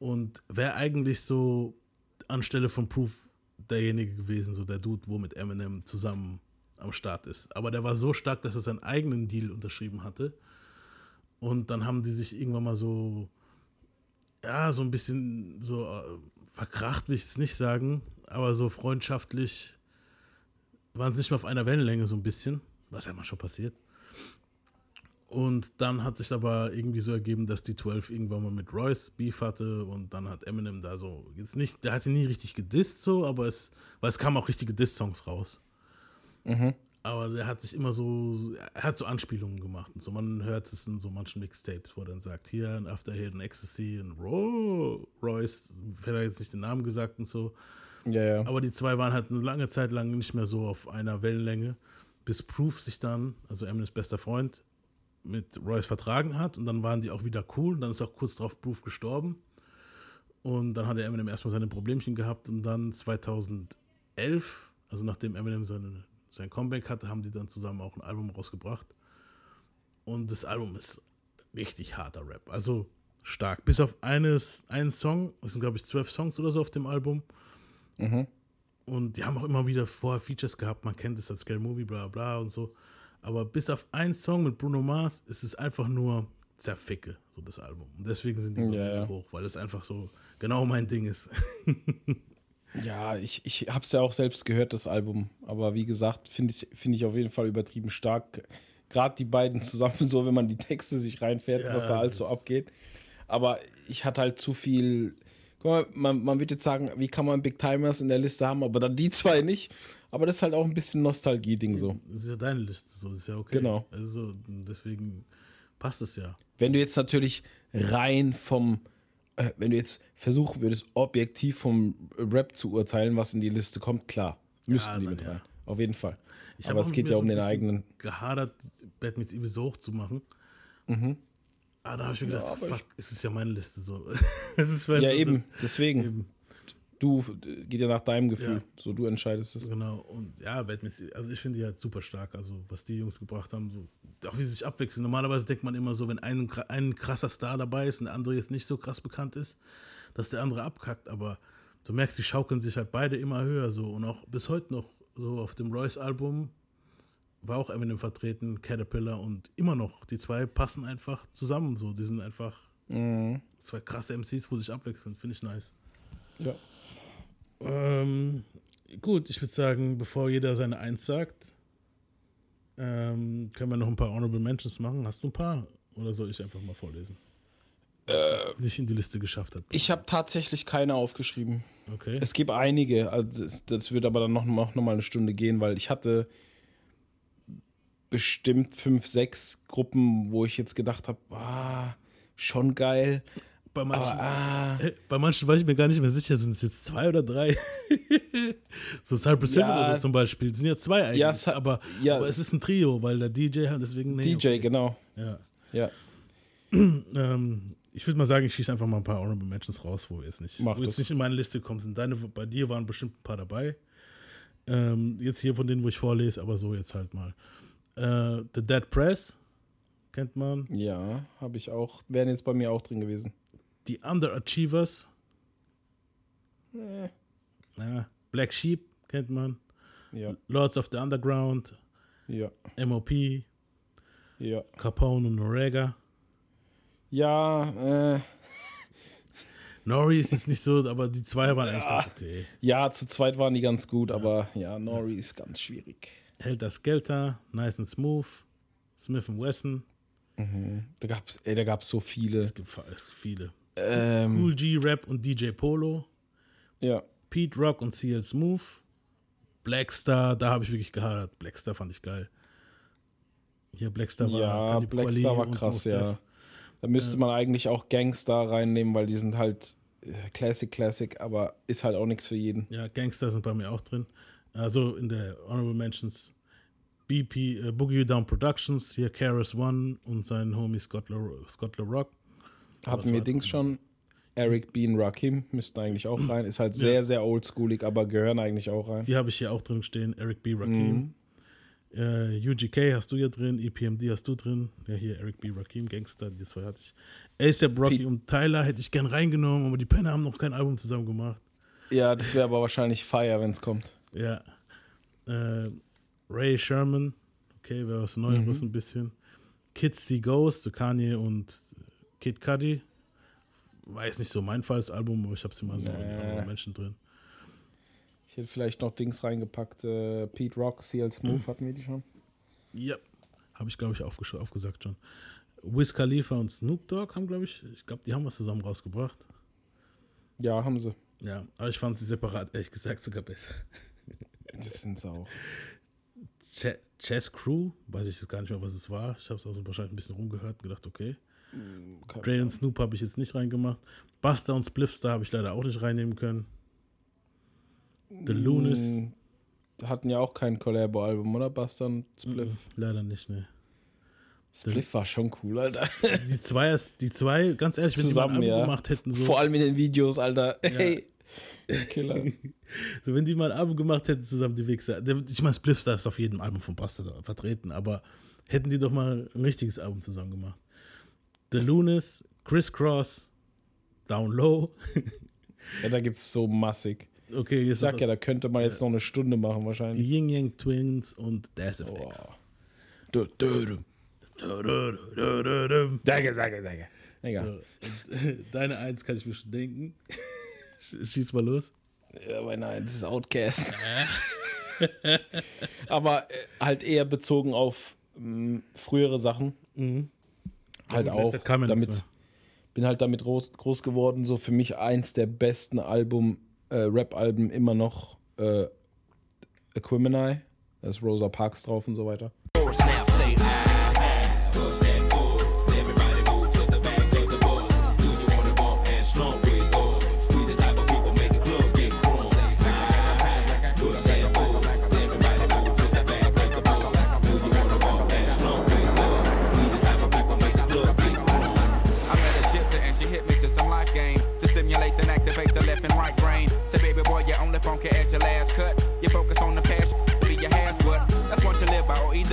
Und wäre eigentlich so anstelle von Proof derjenige gewesen, so der Dude, wo mit Eminem zusammen am Start ist. Aber der war so stark, dass er seinen eigenen Deal unterschrieben hatte. Und dann haben die sich irgendwann mal so, ja, so ein bisschen so äh, verkracht, will ich es nicht sagen, aber so freundschaftlich waren sie nicht mehr auf einer Wellenlänge so ein bisschen, was ja mal schon passiert. Und dann hat sich aber irgendwie so ergeben, dass die 12 irgendwann mal mit Royce Beef hatte und dann hat Eminem da so, jetzt nicht, der hatte nie richtig gedisst so, aber es, weil es kamen auch richtige Diss-Songs raus. Mhm. Aber der hat sich immer so, er hat so Anspielungen gemacht und so. Man hört es in so manchen Mixtapes, wo er dann sagt, hier ein After Hit und Ecstasy und Ro Royce, hätte er jetzt nicht den Namen gesagt und so. Ja, ja. Aber die zwei waren halt eine lange Zeit lang nicht mehr so auf einer Wellenlänge, bis Proof sich dann, also Eminems bester Freund, mit Royce vertragen hat und dann waren die auch wieder cool. Und dann ist auch kurz darauf Proof gestorben. Und dann hat Eminem erstmal seine Problemchen gehabt und dann 2011, also nachdem Eminem seine, sein Comeback hatte, haben die dann zusammen auch ein Album rausgebracht. Und das Album ist richtig harter Rap. Also stark. Bis auf eines, einen Song, es sind glaube ich zwölf Songs oder so auf dem Album. Mhm. Und die haben auch immer wieder vorher Features gehabt. Man kennt es als Scary Movie, bla bla und so. Aber bis auf einen Song mit Bruno Mars ist es einfach nur Zerficke, so das Album. Und deswegen sind die Ja, ja. so hoch, weil es einfach so genau mein Ding ist. Ja, ich, ich habe es ja auch selbst gehört, das Album. Aber wie gesagt, finde ich, find ich auf jeden Fall übertrieben stark. Gerade die beiden zusammen, so wenn man die Texte sich reinfährt, Ja, was da alles so abgeht. Aber ich hatte halt zu viel. Guck mal, man, man wird jetzt sagen, wie kann man Big Timers in der Liste haben, aber dann die zwei nicht. Aber das ist halt auch ein bisschen Nostalgie-Ding so. Das ist ja deine Liste, so das ist ja okay. Genau. Also deswegen passt es ja. Wenn du jetzt natürlich rein vom, wenn du jetzt versuchen würdest, objektiv vom Rap zu urteilen, was in die Liste kommt, klar, müssten die dann mit ja. rein. Auf jeden Fall. Ich Aber es geht ja um so den eigenen. gehadert, Bad Meets Evil so hoch zu machen. Mhm. Aber da habe ich mir Ja, gedacht, aber fuck, es ist ja meine Liste so. Ja, eben, deswegen. Eben. Du geht ja nach deinem Gefühl. Ja. So, du entscheidest es. Genau, und ja, also ich finde die halt super stark, also was die Jungs gebracht haben, so, auch wie sie sich abwechseln. Normalerweise denkt man immer so, wenn ein, ein krasser Star dabei ist und der andere jetzt nicht so krass bekannt ist, dass der andere abkackt, aber du merkst, die schaukeln sich halt beide immer höher so und auch bis heute noch so auf dem Royce-Album war auch Eminem vertreten, Caterpillar und immer noch, die zwei passen einfach zusammen so, die sind einfach Mhm. Zwei krasse MCs, wo sich abwechseln, finde ich nice. Ja. Ähm, gut, ich würde sagen, bevor jeder seine Eins sagt, ähm, können wir noch ein paar Honorable Mentions machen. Hast du ein paar? Oder soll ich einfach mal vorlesen? Äh, nicht in die Liste geschafft hat. Ich habe tatsächlich keine aufgeschrieben. Okay. Es gibt einige, also das, das wird aber dann noch, noch, noch mal eine Stunde gehen, weil ich hatte bestimmt fünf, sechs Gruppen, wo ich jetzt gedacht habe, ah, schon geil. Bei manchen, aber, ah, äh, bei manchen war ich mir gar nicht mehr sicher, sind es jetzt zwei oder drei? so Cypress Hill Ja. oder so zum Beispiel. Das sind ja zwei eigentlich. Ja, es hat- aber, ja, aber es es- ist ein Trio, weil der DJ hat deswegen. nee, DJ, genau. Ja. Ja. ähm, ich würde mal sagen, ich schieße einfach mal ein paar Honorable Mentions raus, wo jetzt nicht, Mach wo jetzt nicht in meine Liste gekommen sind. Deine, bei dir waren bestimmt ein paar dabei. Ähm, jetzt hier von denen, wo ich vorlese, aber so jetzt halt mal. Äh, The Dead Press, kennt man. Ja, habe ich auch, wären jetzt bei mir auch drin gewesen. Die Underachievers. Äh. Ja. Black Sheep, kennt man. Ja. Lords of the Underground. Ja. MOP. Ja. Capone und Norega. Ja, äh. Nori ist jetzt nicht so, aber die zwei waren eigentlich Ja. ganz okay. Ja, zu zweit waren die ganz gut, aber ja, Nori ist ganz schwierig. Helter Skelter, Nice and Smooth, Smith Wesson. Mhm. Da da gab's so viele. Es es gibt viele. Ähm, Cool G Rap und DJ Polo. Ja. Pete Rock und CL Smooth. Blackstar, da habe ich wirklich gehadert. Blackstar fand ich geil. Hier Blackstar war ja, Talib Blackstar Kweli war krass, ja. Da müsste Äh, man eigentlich auch Gangster reinnehmen, weil die sind halt äh, Classic, Classic, aber ist halt auch nichts für jeden. Ja, Gangster sind bei mir auch drin. Also in der Honorable Mentions BP, äh, Boogie Down Productions, hier Karis One und sein Homie Scott LaRock. Hatten wir Dings schon. Eric Bean Rakim müssten eigentlich auch rein. Ist halt sehr, Ja. sehr oldschoolig, aber gehören eigentlich auch rein. Die habe ich hier auch drin stehen. Eric B. Rakim. Mhm. Äh, UGK hast du hier drin. EPMD hast du drin. Ja, hier Eric B. Rakim, Gangster. Die zwei hatte ich. ASAP Rocky und Tyler hätte ich gern reingenommen, aber die Penner haben noch kein Album zusammen gemacht. Ja, das wäre aber wahrscheinlich Fire, wenn es kommt. Ja. Äh, Ray Sherman. Okay, wäre was Neueres Mhm. ein bisschen. Kids See Ghost, Kanye und Kid Cudi. War jetzt nicht so mein Falls Album, aber ich habe sie mal so Nee. mit Menschen drin. Ich hätte vielleicht noch Dings reingepackt. Äh, Pete Rock, CL Smooth hatten wir die schon. Ja, habe ich, glaube ich, aufgesch- aufgesagt schon. Wiz Khalifa und Snoop Dogg haben, glaube ich, ich glaube, die haben was zusammen rausgebracht. Ja, haben sie. Ja, aber ich fand sie separat, ehrlich gesagt, sogar besser. Das sind sie auch. Ch Chess Crew, weiß ich jetzt gar nicht mehr, was es war. Ich habe es auch so wahrscheinlich ein bisschen rumgehört und gedacht, okay. Keine Dre und Snoop habe ich jetzt nicht reingemacht. Buster und Spliffstar habe ich leider auch nicht reinnehmen können. The Lunis. Mm, Hatten ja auch kein Collabo-Album, oder? Buster und Spliff. Leider nicht, ne. Spliff war schon cool, Alter. Die zwei, die zwei ganz ehrlich, wenn die mal ein Zusammen, Album ja. gemacht hätten, so. Vor allem in den Videos, Alter. Hey. Killer. So, wenn die mal ein Album gemacht hätten zusammen, die Wichser. Ich meine, Spliffstar ist auf jedem Album von Buster vertreten, aber hätten die doch mal ein richtiges Album zusammen gemacht. The Lunis, Criss Cross, Down Low. Ja, da gibt's so massig. Okay, Ich sag ja, da könnte man jetzt noch eine Stunde machen, wahrscheinlich. Die Ying Yang Twins und Das FX. Danke, danke, danke. Egal. So, deine Eins kann ich mir schon denken. Sch- Schieß mal los. Ja, meine Eins ist Outcast. Aber äh, halt eher bezogen auf mh, frühere Sachen. Mhm. Halt auch. damit, bin halt damit groß, groß geworden. So für mich eins der besten Album, äh, Rap-Alben immer noch äh, Equimini. Da ist Rosa Parks drauf und so weiter.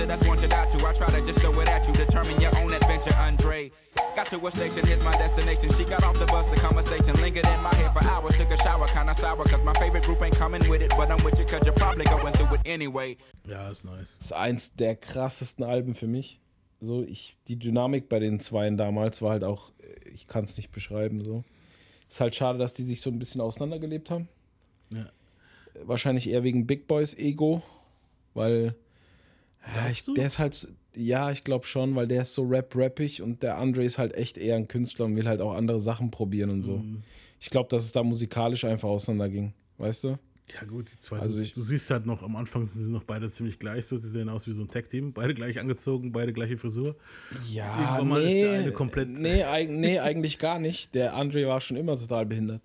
Either that's one to die to. I try to just throw it at you, determine your own adventure, Andre. Got to a station, here's my destination. She got off the bus, the conversation lingered in my head for hours. Took a shower, kinda sour, cause my favorite group ain't coming with it. But I'm with you, cause you're probably going through it anyway. Ja, ist nice. Das ist eins der krassesten Alben für mich. So, ich, die Dynamik bei den Zweien damals war halt auch, äh, ich kann es nicht beschreiben. So. Ist halt schade, dass die sich so ein bisschen auseinandergelebt haben. Ja. Wahrscheinlich eher wegen Big Boys Ego, weil ja, ich, der ist halt, ja, ich glaube schon, weil der ist so rap-rappig und der Andre ist halt echt eher ein Künstler und will halt auch andere Sachen probieren und so. Mhm. Ich glaube, dass es da musikalisch einfach auseinanderging, weißt du? Ja, gut, die zwei. Also du, ich- du siehst halt noch, am Anfang sind sie noch beide ziemlich gleich, so. Sie sehen aus wie so ein Tag-Team. Beide gleich angezogen, beide gleiche Frisur. Ja, Irgendwann mal nee, ist der eine komplett. nee, eig nee, eigentlich gar nicht. Der Andre war schon immer total behindert.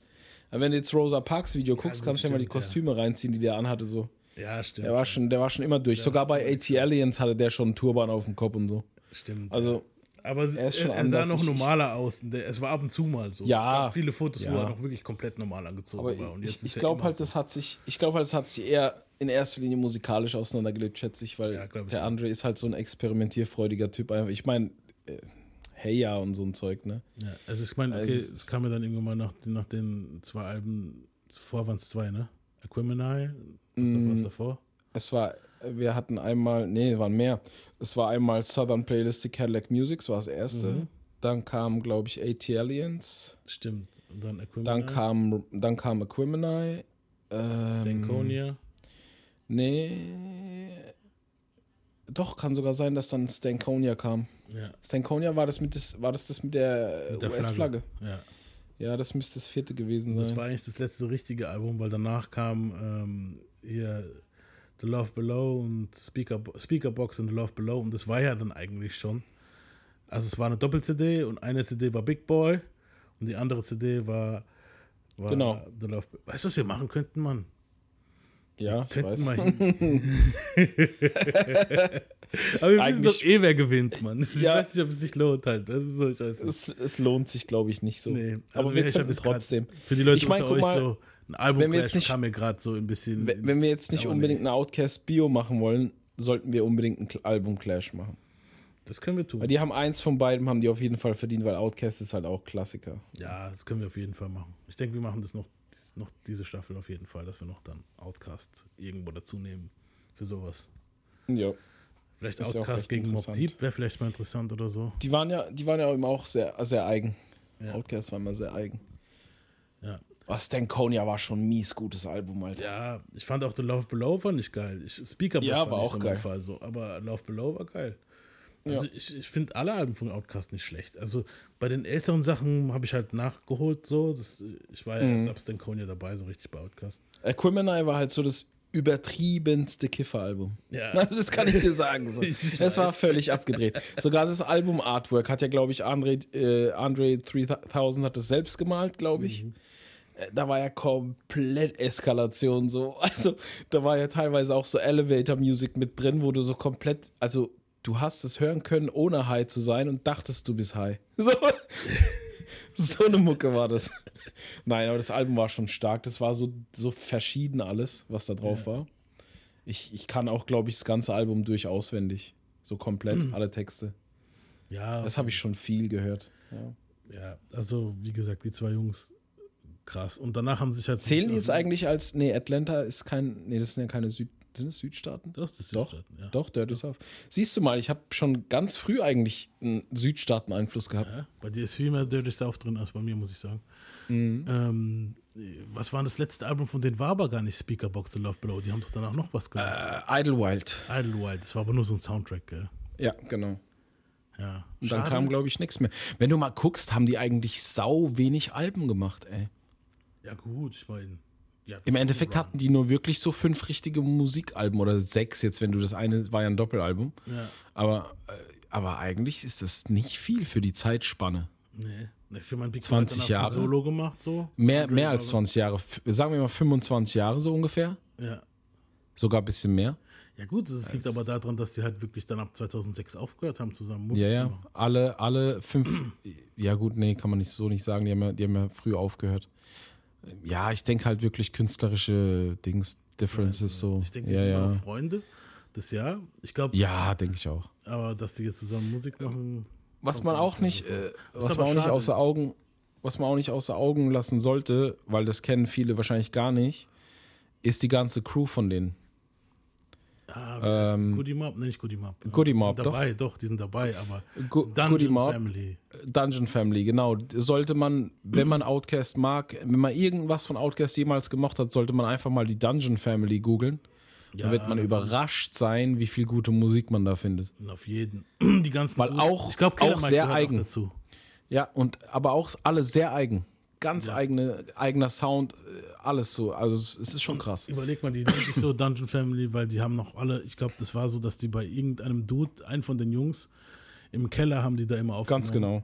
Aber wenn du jetzt Rosa Parks Video guckst, gut, kannst du ja mal die stimmt, ja. Kostüme reinziehen, die der anhatte. So. Ja, stimmt. Der war schon, der war schon immer durch. Sogar bei AT Aliens hatte der schon einen Turban auf dem Kopf und so. Stimmt. Also, Aber er er, sah noch Ich- normaler aus. Es war ab und zu mal so. Ja, Es gab viele Fotos, wo ja. er noch wirklich komplett normal angezogen Aber war. Und ich, jetzt ich er glaube halt, so. das hat sich, ich glaube halt, das hat sich eher in erster Linie musikalisch auseinandergelebt, schätze ich, weil glaub ich der. Andre ist halt so ein experimentierfreudiger Typ. Ich meine, äh, Hey ja und so ein Zeug, ne? Ja, also ich meine, okay, Also- es kam mir dann irgendwann mal nach, nach den zwei Alben, zuvor waren es zwei, ne? Aquemini, was, Mm. was davor? Es war, wir hatten einmal, nee, waren mehr. Es war einmal Southern Playlistic Cadillac Music, das war das erste. Mhm. Dann kam, glaube ich, AT Aliens. Stimmt. Und dann Aquemini. Dann kam, dann kam Aquemini. Ähm, Stankonia. Nee. Doch, kann sogar sein, dass dann Stankonia kam. Ja. Stankonia war das mit, das, war das, das mit der, Mit der US-Flagge. Ja. Ja, das müsste das vierte gewesen sein. Das war eigentlich das letzte richtige Album, weil danach kam ähm, hier The Love Below und Speaker, Speakerbox und The Love Below und das war ja dann eigentlich schon. Also es war eine Doppel-CD und eine CD war Big Boy und die andere CD war, war Genau. The Love Weißt du, was wir machen könnten, Mann? Ja, ich weiß. mal hin. Aber wir wissen doch eh, wer gewinnt, Mann. Ich Ja. weiß nicht, ob es sich lohnt halt. Das ist so scheiße. Es, es lohnt sich, glaube ich, nicht so. Nee, also aber wir können grad- trotzdem. Für die Leute ich mein, unter euch mal, so, ein Album wenn wir jetzt nicht- kam mir gerade so ein bisschen. Wenn wenn wir jetzt nicht unbedingt eine Outcast-Bio machen wollen, sollten wir unbedingt ein Album-Clash machen. Das können wir tun. Weil die haben eins von beiden, haben die auf jeden Fall verdient, weil Outcast ist halt auch Klassiker. Ja, das können wir auf jeden Fall machen. Ich denke, wir machen das noch, noch diese Staffel auf jeden Fall, dass wir noch dann Outcast irgendwo dazu nehmen für sowas. Ja. Vielleicht ja Outcast echt gegen Mob. Deep wäre vielleicht mal interessant oder so. Die waren ja, die waren ja immer auch sehr, sehr eigen. Ja. Outcast war immer sehr eigen. Ja. Was Stankonia war schon ein mies gutes Album, Alter. Ja, ich fand auch The Love Below fand ich geil. Ich, Speakerbox Ja, war nicht auch so geil. Fall so, aber Love Below war geil. Also Ja. ich, ich finde alle Alben von Outcast nicht schlecht. Also bei den älteren Sachen habe ich halt nachgeholt so. Das, ich war ja Mhm. erst ab Stankonia dabei, so richtig bei Outcast. Aquemini war halt so das übertriebenste Kiffer-Album. Ja. Also das kann ich dir sagen. So. Das war völlig abgedreht. Sogar das Album-Artwork hat ja, glaube ich, Andre, äh, Andre 3000 hat das selbst gemalt, glaube ich. Mhm. Äh, Da war ja komplett Eskalation so. Also da war ja teilweise auch so Elevator-Music mit drin, wo du so komplett, also du hast es hören können, ohne high zu sein und dachtest, du bist high. So, so eine Mucke war das. Nein, aber das Album war schon stark. Das war so, so verschieden alles, was da drauf war. Ich, ich kann auch, glaube ich, das ganze Album durch auswendig. So komplett, alle Texte. Ja. Das habe ich schon viel gehört. Ja. Ja, also wie gesagt, die zwei Jungs krass. Und danach haben sich halt. Zählen die jetzt eigentlich als. Nee, Atlanta ist kein. Nee, das sind ja keine Süd. Sind es Südstaaten? Doch, das ist Doch, Südstaaten, ja. doch, Dirty South. Siehst du mal, ich habe schon ganz früh eigentlich einen Südstaaten-Einfluss gehabt. Ja, bei dir ist viel mehr Dirty South drin als bei mir, muss ich sagen. Mhm. Ähm, was war das letzte Album von denen? War aber gar nicht Speakerbox The Love Below. Die haben doch danach noch was gemacht. Äh, Idlewild. Idlewild, das war aber nur so ein Soundtrack, gell? Ja, genau. Ja. Und dann Schade. kam, glaube ich, nichts mehr. Wenn du mal guckst, haben die eigentlich sau wenig Alben gemacht, ey. Ja, gut, ich meine. Ja, Im Endeffekt hatten die nur wirklich so fünf richtige Musikalben oder sechs jetzt, wenn du das eine war ja ein Doppelalbum. Ja. Aber, äh, aber eigentlich ist das nicht viel für die Zeitspanne. Nee. Ne, Für mein Big 20 Brother hat Jahre. Solo gemacht, so. Mehr, mehr als so- 20 Jahre. Sagen wir mal 25 Jahre so ungefähr. Ja. Sogar ein bisschen mehr. Ja, gut, das liegt aber daran, dass die halt wirklich dann ab 2006 aufgehört haben, zusammen Musik Ja, zu ja. machen. Alle, alle fünf. ja, gut, nee, kann man nicht so nicht sagen. Die haben ja, die haben ja früh aufgehört. Ja, ich denke halt wirklich künstlerische Dings, Differences so. Ich denke, die ja, sind ja. immer noch Freunde. Das Jahr. Ich glaube. Ja, denke ich auch. Aber dass die jetzt zusammen Musik machen. Was kommt man auch nicht, äh, was man auch nicht außer Augen, was man auch nicht außer Augen lassen sollte, weil das kennen viele wahrscheinlich gar nicht, ist die ganze Crew von denen. Ah? Ähm, Goody Mob? Nee, nicht Mob, sind doch. dabei, doch. die sind dabei, aber Go- Dungeon Goody Mob. Family. Dungeon Family, genau. Sollte man, wenn man Outcast mag, wenn man irgendwas von Outcast jemals gemocht hat, sollte man einfach mal die Dungeon Family googeln. Ja, da wird man überrascht sein, wie viel gute Musik man da findet. Auf jeden. Die ganzen Weil auch, ich glaube, auch sehr eigen. Auch dazu. Ja, und aber auch alle sehr eigen. Ganz eigene, eigener Sound, äh, alles so. Also es es ist schon krass. Überleg mal, die nennt sich so Dungeon Family, weil die haben noch alle, ich glaube, das war so, dass die bei irgendeinem Dude, einen von den Jungs, im Keller haben die da immer aufgenommen. Ganz genau.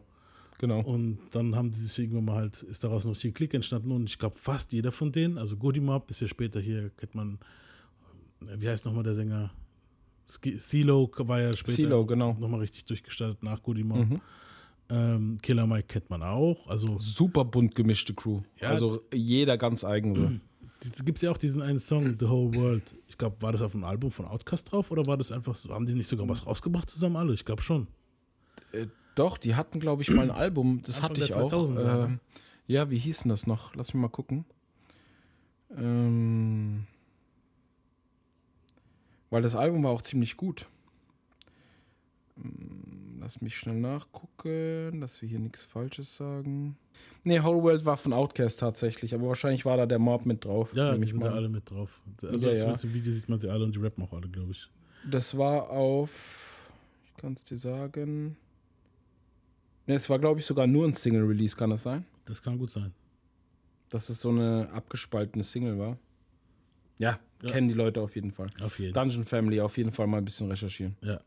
Genau. Und dann haben die sich irgendwann mal halt, ist daraus noch die Klick entstanden und ich glaube fast jeder von denen, also Goody Mob ist ja später hier, kennt man, äh, wie heißt nochmal der Sänger? CeeLo war ja später genau. nochmal richtig durchgestartet nach Goody Mob. Mhm. Ähm, Killer Mike kennt man auch. Also Super bunt gemischte Crew. Ja. also jeder ganz eigen so. Gibt es ja auch diesen einen Song, The Whole World. Ich glaube, war das auf einem Album von Outkast drauf oder war das einfach so, haben die nicht sogar was rausgebracht zusammen alle? Ich glaube schon. Äh, Doch, die hatten, glaube ich, mal ein Album. Das Anfang hatte ich auch. 2000er, Ähm, ja, wie hieß denn das noch? Lass mich mal gucken. Ähm, weil das Album war auch ziemlich gut. Ähm, Lass mich schnell nachgucken, dass wir hier nichts Falsches sagen. Nee, Whole World war von Outkast tatsächlich, aber wahrscheinlich war da der Mob mit drauf. Ja, die sind da alle mit drauf. Also ja, ja. im Video sieht man sie alle und die rappen auch alle, glaube ich. Das war auf, ich kann es dir sagen. Ne, es war, glaube ich, sogar nur ein Single-Release, kann das sein? Das kann gut sein. Dass es so eine abgespaltene Single war. Ja, Ja. kennen die Leute auf jeden Fall. Auf jeden. Dungeon Family auf jeden Fall mal ein bisschen recherchieren. Ja.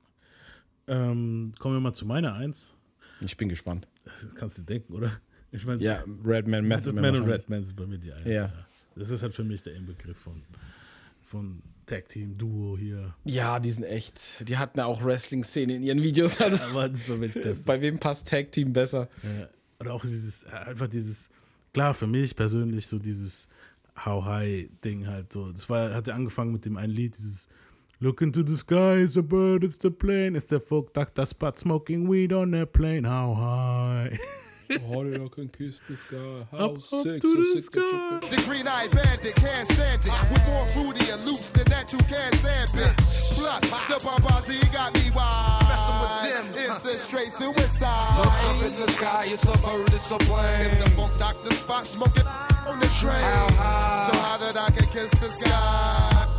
Ähm, kommen wir mal zu meiner Eins. Ich bin gespannt. Das kannst du denken, oder? Ich meine, Ja, Redman, Method Man und. Redman sind bei mir die Eins. Ja. Ja. Das ist halt für mich der Inbegriff von, von Tag Team, Duo hier. Ja, die sind echt. Die hatten ja auch Wrestling-Szene in ihren Videos. Also Weltklasse. bei wem passt Tag Team besser? Ja. Oder auch dieses, einfach dieses, klar, für mich persönlich so dieses How High Ding halt so. Das war, hat ja angefangen mit dem einen Lied, dieses Look into the sky, it's a bird, it's the plane, it's the folk Dr. Spot smoking weed on the plane, how high. Oh, I can kiss the sky. How Up, sick, up to so the sick that The green eyed bandit can't stand it. With more fruity and loops than that you can't stand it. Plus, the paparazzi got me wild. Messing with them, it's a straight suicide. Look up in the sky, it's a bird, it's a plane. It's the funk doctor spot smoking on the train. How high? So high that I can kiss the sky.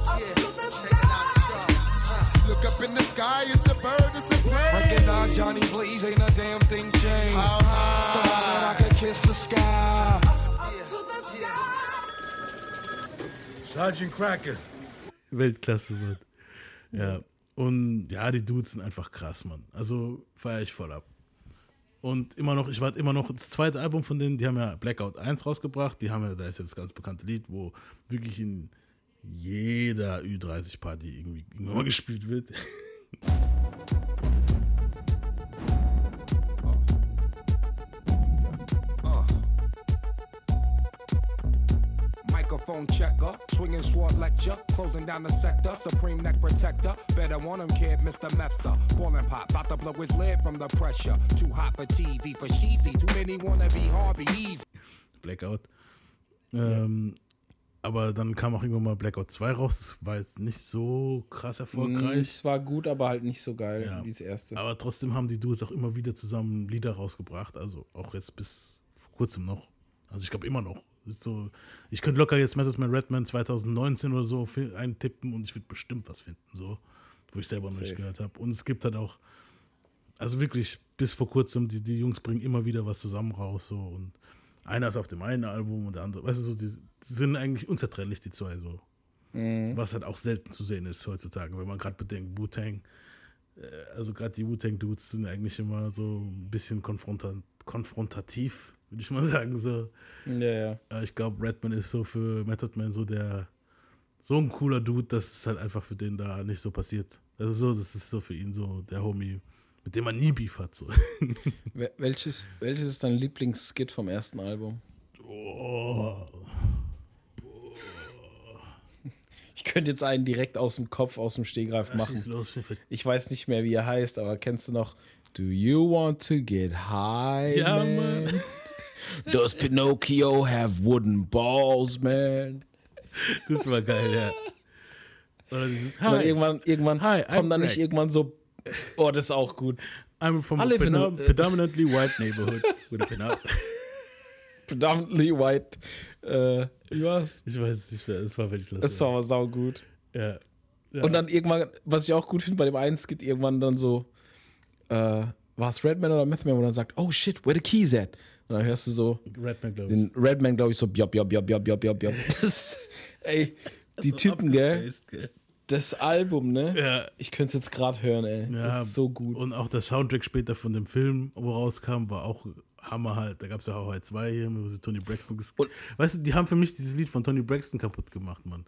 Look up in the sky, it's a bird, it's a plane. Breaking down Johnny Blaze, ain't a damn thing changed. How high? high that I can kiss the sky. Sergeant Cracker. Weltklasse, Mann. Ja. Und ja, die Dudes sind einfach krass, Mann. Also feiere ich voll ab. Und immer noch, ich warte immer noch, das zweite Album von denen, die haben ja Blackout 1 rausgebracht. Die haben ja, da ist jetzt das ganz bekannte Lied, wo wirklich in jeder Ü30-Party irgendwie irgendwann mal gespielt wird. Microphone checker, swinging sword lecture, closing down the sector, supreme neck protector. Better want him, kid, Mr. Mepsa. Ballin' pop, about to blow his lid from the pressure. Too hot for TV, for cheesy. Too many wanna be Harvey Easy. Blackout. Ähm, aber dann kam auch irgendwann mal Blackout 2 raus. Das war jetzt nicht so krass erfolgreich. Es war gut, aber halt nicht so geil Ja. wie das erste. Aber trotzdem haben die Duos auch immer wieder zusammen Lieder rausgebracht. Also auch jetzt bis vor kurzem noch. Also ich glaube immer noch. So, ich könnte locker jetzt Method Man Redman 2019 oder so eintippen und ich würde bestimmt was finden, so, wo ich selber noch nicht Safe. gehört habe. Und es gibt halt auch, also wirklich bis vor kurzem, die, die Jungs bringen immer wieder was zusammen raus, so und einer ist auf dem einen Album und der andere, weißt du, so, die sind eigentlich unzertrennlich, die zwei, so. Mhm. Was halt auch selten zu sehen ist heutzutage, wenn man gerade bedenkt, Wu-Tang, äh, also gerade die Wu-Tang-Dudes sind eigentlich immer so ein bisschen konfronta konfrontativ, würde ich mal sagen. So. Ja, ja. Äh, Ich glaube, Redman ist so für Method Man so der, so ein cooler Dude, dass es halt einfach für den da nicht so passiert. Ist so, das ist so für ihn so der Homie, mit dem man nie Beef hat. So. Wel- Welches, welches ist dein Lieblingsskit vom ersten Album? Oh. Ich könnte jetzt einen direkt aus dem Kopf, aus dem Stehgreif machen. los, Ich weiß nicht mehr, wie er heißt, aber kennst du noch Do you want to get high? Ja, man? Mann. Does Pinocchio have wooden balls, man? Das war geil, ja. Oder dieses Und Hi. irgendwann, irgendwann Hi, I'm kommt dann nicht irgendwann so, oh, das ist auch gut. I'm from I a predominantly white neighborhood with a. Predominantly white. Äh, wie war's? Ich weiß es nicht mehr, es war Weltklasse. Das war aber saugut. Ja. ja. Und dann irgendwann, was ich auch gut finde, bei dem einen Skit irgendwann dann so, äh, war es Redman oder Methman, wo dann sagt, oh shit, where the keys at? Und dann hörst du so Redman, glaube ich. den Redman, glaube ich, so, bjob, bjob, bjob, bjob, bjob. Das, ey, die Typen, gell? Das Album, ne? Ja. Ich könnte es jetzt gerade hören, ey. Ja, Das ist so gut. Und auch der Soundtrack später von dem Film, wo rauskam, war auch Hammer halt. Da gab es ja auch 2 hier, wo sie Tony Braxton ges Weißt du, die haben für mich dieses Lied von Tony Braxton kaputt gemacht, Mann.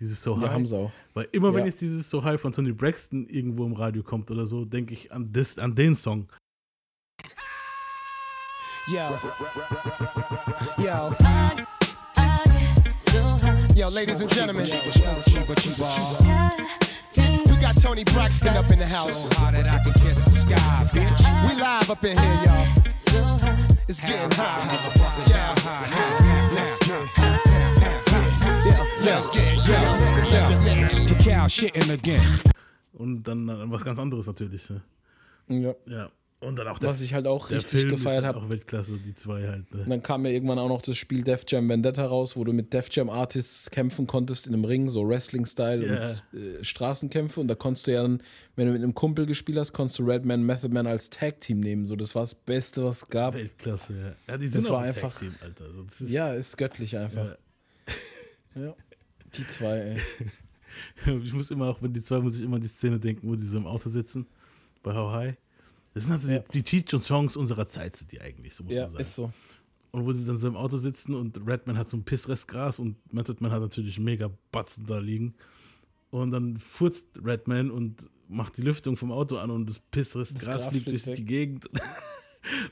Dieses So Ja, High. haben sie auch. Weil immer wenn Ja. jetzt dieses So High von Tony Braxton irgendwo im Radio kommt oder so, denke ich an, das, an den Song. Yo. Yo. Yo, ladies and gentlemen. We got Tony Braxton up in the house. We live up in here, y'all. It's getting hot. Yeah. Let's get let's get yeah. Cacao shitting again. Und dann, dann was ganz anderes natürlich. Ne? Ja. Ja. Und dann auch der, Was ich halt auch richtig Film gefeiert halt habe. auch Weltklasse, die zwei halt. Ne? Und dann kam ja irgendwann auch noch das Spiel Def Jam Vendetta raus, wo du mit Def Jam Artists kämpfen konntest in einem Ring, so Wrestling-Style Ja. und äh, Straßenkämpfe. Und da konntest du ja dann, wenn du mit einem Kumpel gespielt hast, konntest du Redman, Method Man als Tag-Team nehmen. So, das war das Beste, was es gab. Weltklasse, ja. Ja, die sind das auch war ein einfach. Tag-Team, Alter. Also ist- ja, ist göttlich einfach. Ja. Die zwei, ey. Ich muss immer, auch wenn die zwei, muss ich immer an die Szene denken, wo die so im Auto sitzen, bei How High. Das sind also die, die Cheat und Songs unserer Zeit, sind die eigentlich, so muss Ja, man sagen. ist so. Und wo sie dann so im Auto sitzen und Redman hat so ein Pissrest Gras und Method Man hat natürlich mega Batzen da liegen. Und dann furzt Redman und macht die Lüftung vom Auto an und das Pissrest Das Gras, Gras fliegt durch die weg. Gegend.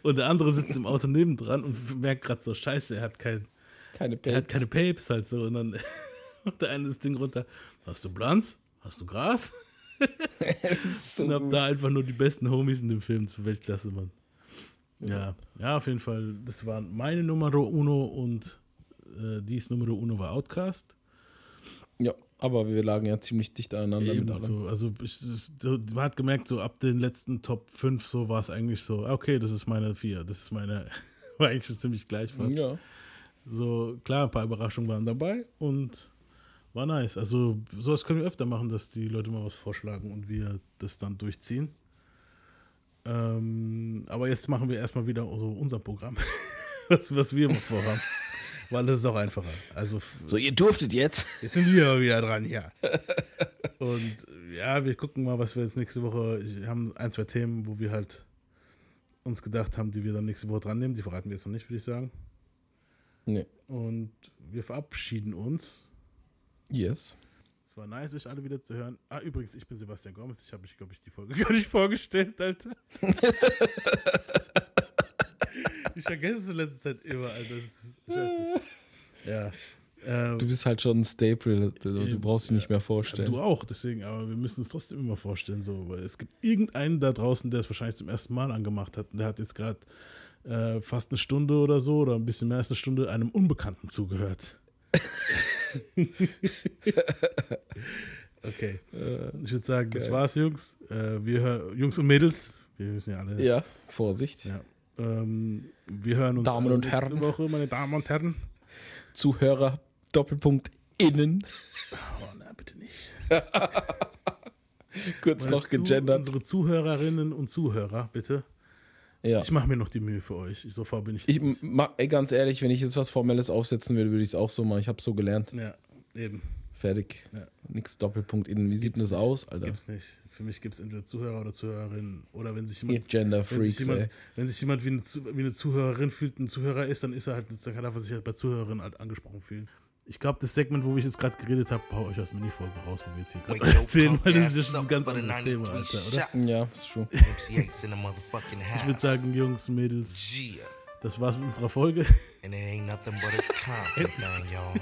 Und der andere sitzt im Auto nebendran und merkt gerade so, scheiße, er hat kein, keine er hat Papes. keine Papes halt so. Und dann macht der eine das Ding runter. Hast du Blans? Hast du Gras? So und hab da einfach nur die besten Homies in dem Film zur Weltklasse, Mann. Ja, ja, auf jeden Fall. Das waren meine Numero Uno und äh, dies Numero Uno war Outcast. Ja, aber wir lagen ja ziemlich dicht aneinander Eben so, also ich, das, man hat gemerkt, so ab den letzten Top 5 so war es eigentlich so, okay, das ist meine 4, das ist meine, war eigentlich schon ziemlich gleich fast. Ja. So, klar, ein paar Überraschungen waren dabei und war nice. Also sowas können wir öfter machen, dass die Leute mal was vorschlagen und wir das dann durchziehen. Ähm, aber jetzt machen wir erstmal wieder so unser Programm, was, was wir vorhaben. Weil das ist auch einfacher. Also, So, ihr durftet jetzt. Jetzt sind wir wieder dran, ja. Und ja, wir gucken mal, was wir jetzt nächste Woche. Wir haben ein, zwei Themen, wo wir halt uns gedacht haben, die wir dann nächste Woche dran nehmen. Die verraten wir jetzt noch nicht, würde ich sagen. Nee. Und wir verabschieden uns. Yes. Es war nice, euch alle wieder zu hören. Ah, übrigens, ich bin Sebastian Gomez. Ich habe mich, glaube ich, die Folge gar nicht vorgestellt, Alter. ich vergesse es in letzter Zeit immer, Alter. Das ich weiß nicht. Ja. Ähm, Du bist halt schon ein Staple, du, du brauchst dich nicht mehr vorstellen. Du auch, deswegen, aber wir müssen es trotzdem immer vorstellen, so, weil es gibt irgendeinen da draußen, der es wahrscheinlich zum ersten Mal angemacht hat und der hat jetzt gerade äh, fast eine Stunde oder so oder ein bisschen mehr als eine Stunde einem Unbekannten zugehört. okay. Ich würde sagen, das geil. war's, Jungs. Äh, wir Jungs und Mädels, wir müssen ja alle. Ja, Vorsicht. Ja. Ähm, wir hören uns Damen und nächste Herren. Woche, meine Damen und Herren. Zuhörer, Doppelpunkt innen. Oh nein, bitte nicht. Kurz Meine noch gegendert. Unsere Zuhörerinnen und Zuhörer, bitte. Ja. Ich mache mir noch die Mühe für euch. So fahr bin ich. Ich, ey, ganz ehrlich, wenn ich jetzt was Formelles aufsetzen würde, würde ich es auch so machen. Ich habe so gelernt. Ja, eben. Fertig. Ja. Nix Doppelpunkt innen. Wie sieht denn das aus, Alter? Gibt's nicht. Für mich gibt es entweder Zuhörer oder Zuhörerinnen. Oder wenn sich jemand. Gender wenn sich Freaks, jemand, ey. wenn sich jemand wie eine, wie eine Zuhörerin fühlt, ein Zuhörer ist, dann ist er halt, dann darf er sich halt bei Zuhörerinnen halt angesprochen fühlen. Ich glaube, das Segment, wo ich jetzt gerade geredet habe, hau euch aus der Mini-Folge raus, wo wir jetzt hier gerade erzählen, weil das ist ja schon ein ganz anderes Thema, 93 Alter, oder? Ja, ist schon. MC8's in the motherfucking Ich würde sagen, Jungs, Mädels, das war's mit unserer Folge. And it ain't nothing but a thing, y'all.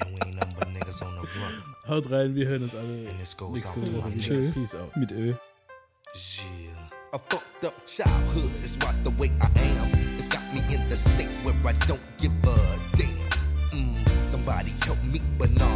And we ain't nothing but niggas on the run. Haut rein, wir hören uns alle nächste Woche wieder. niggas. Peace out. Mit Ö. Yeah. A fucked up childhood is what the way I am. It's got me in the state where I don't give a damn. Somebody help me, but nah,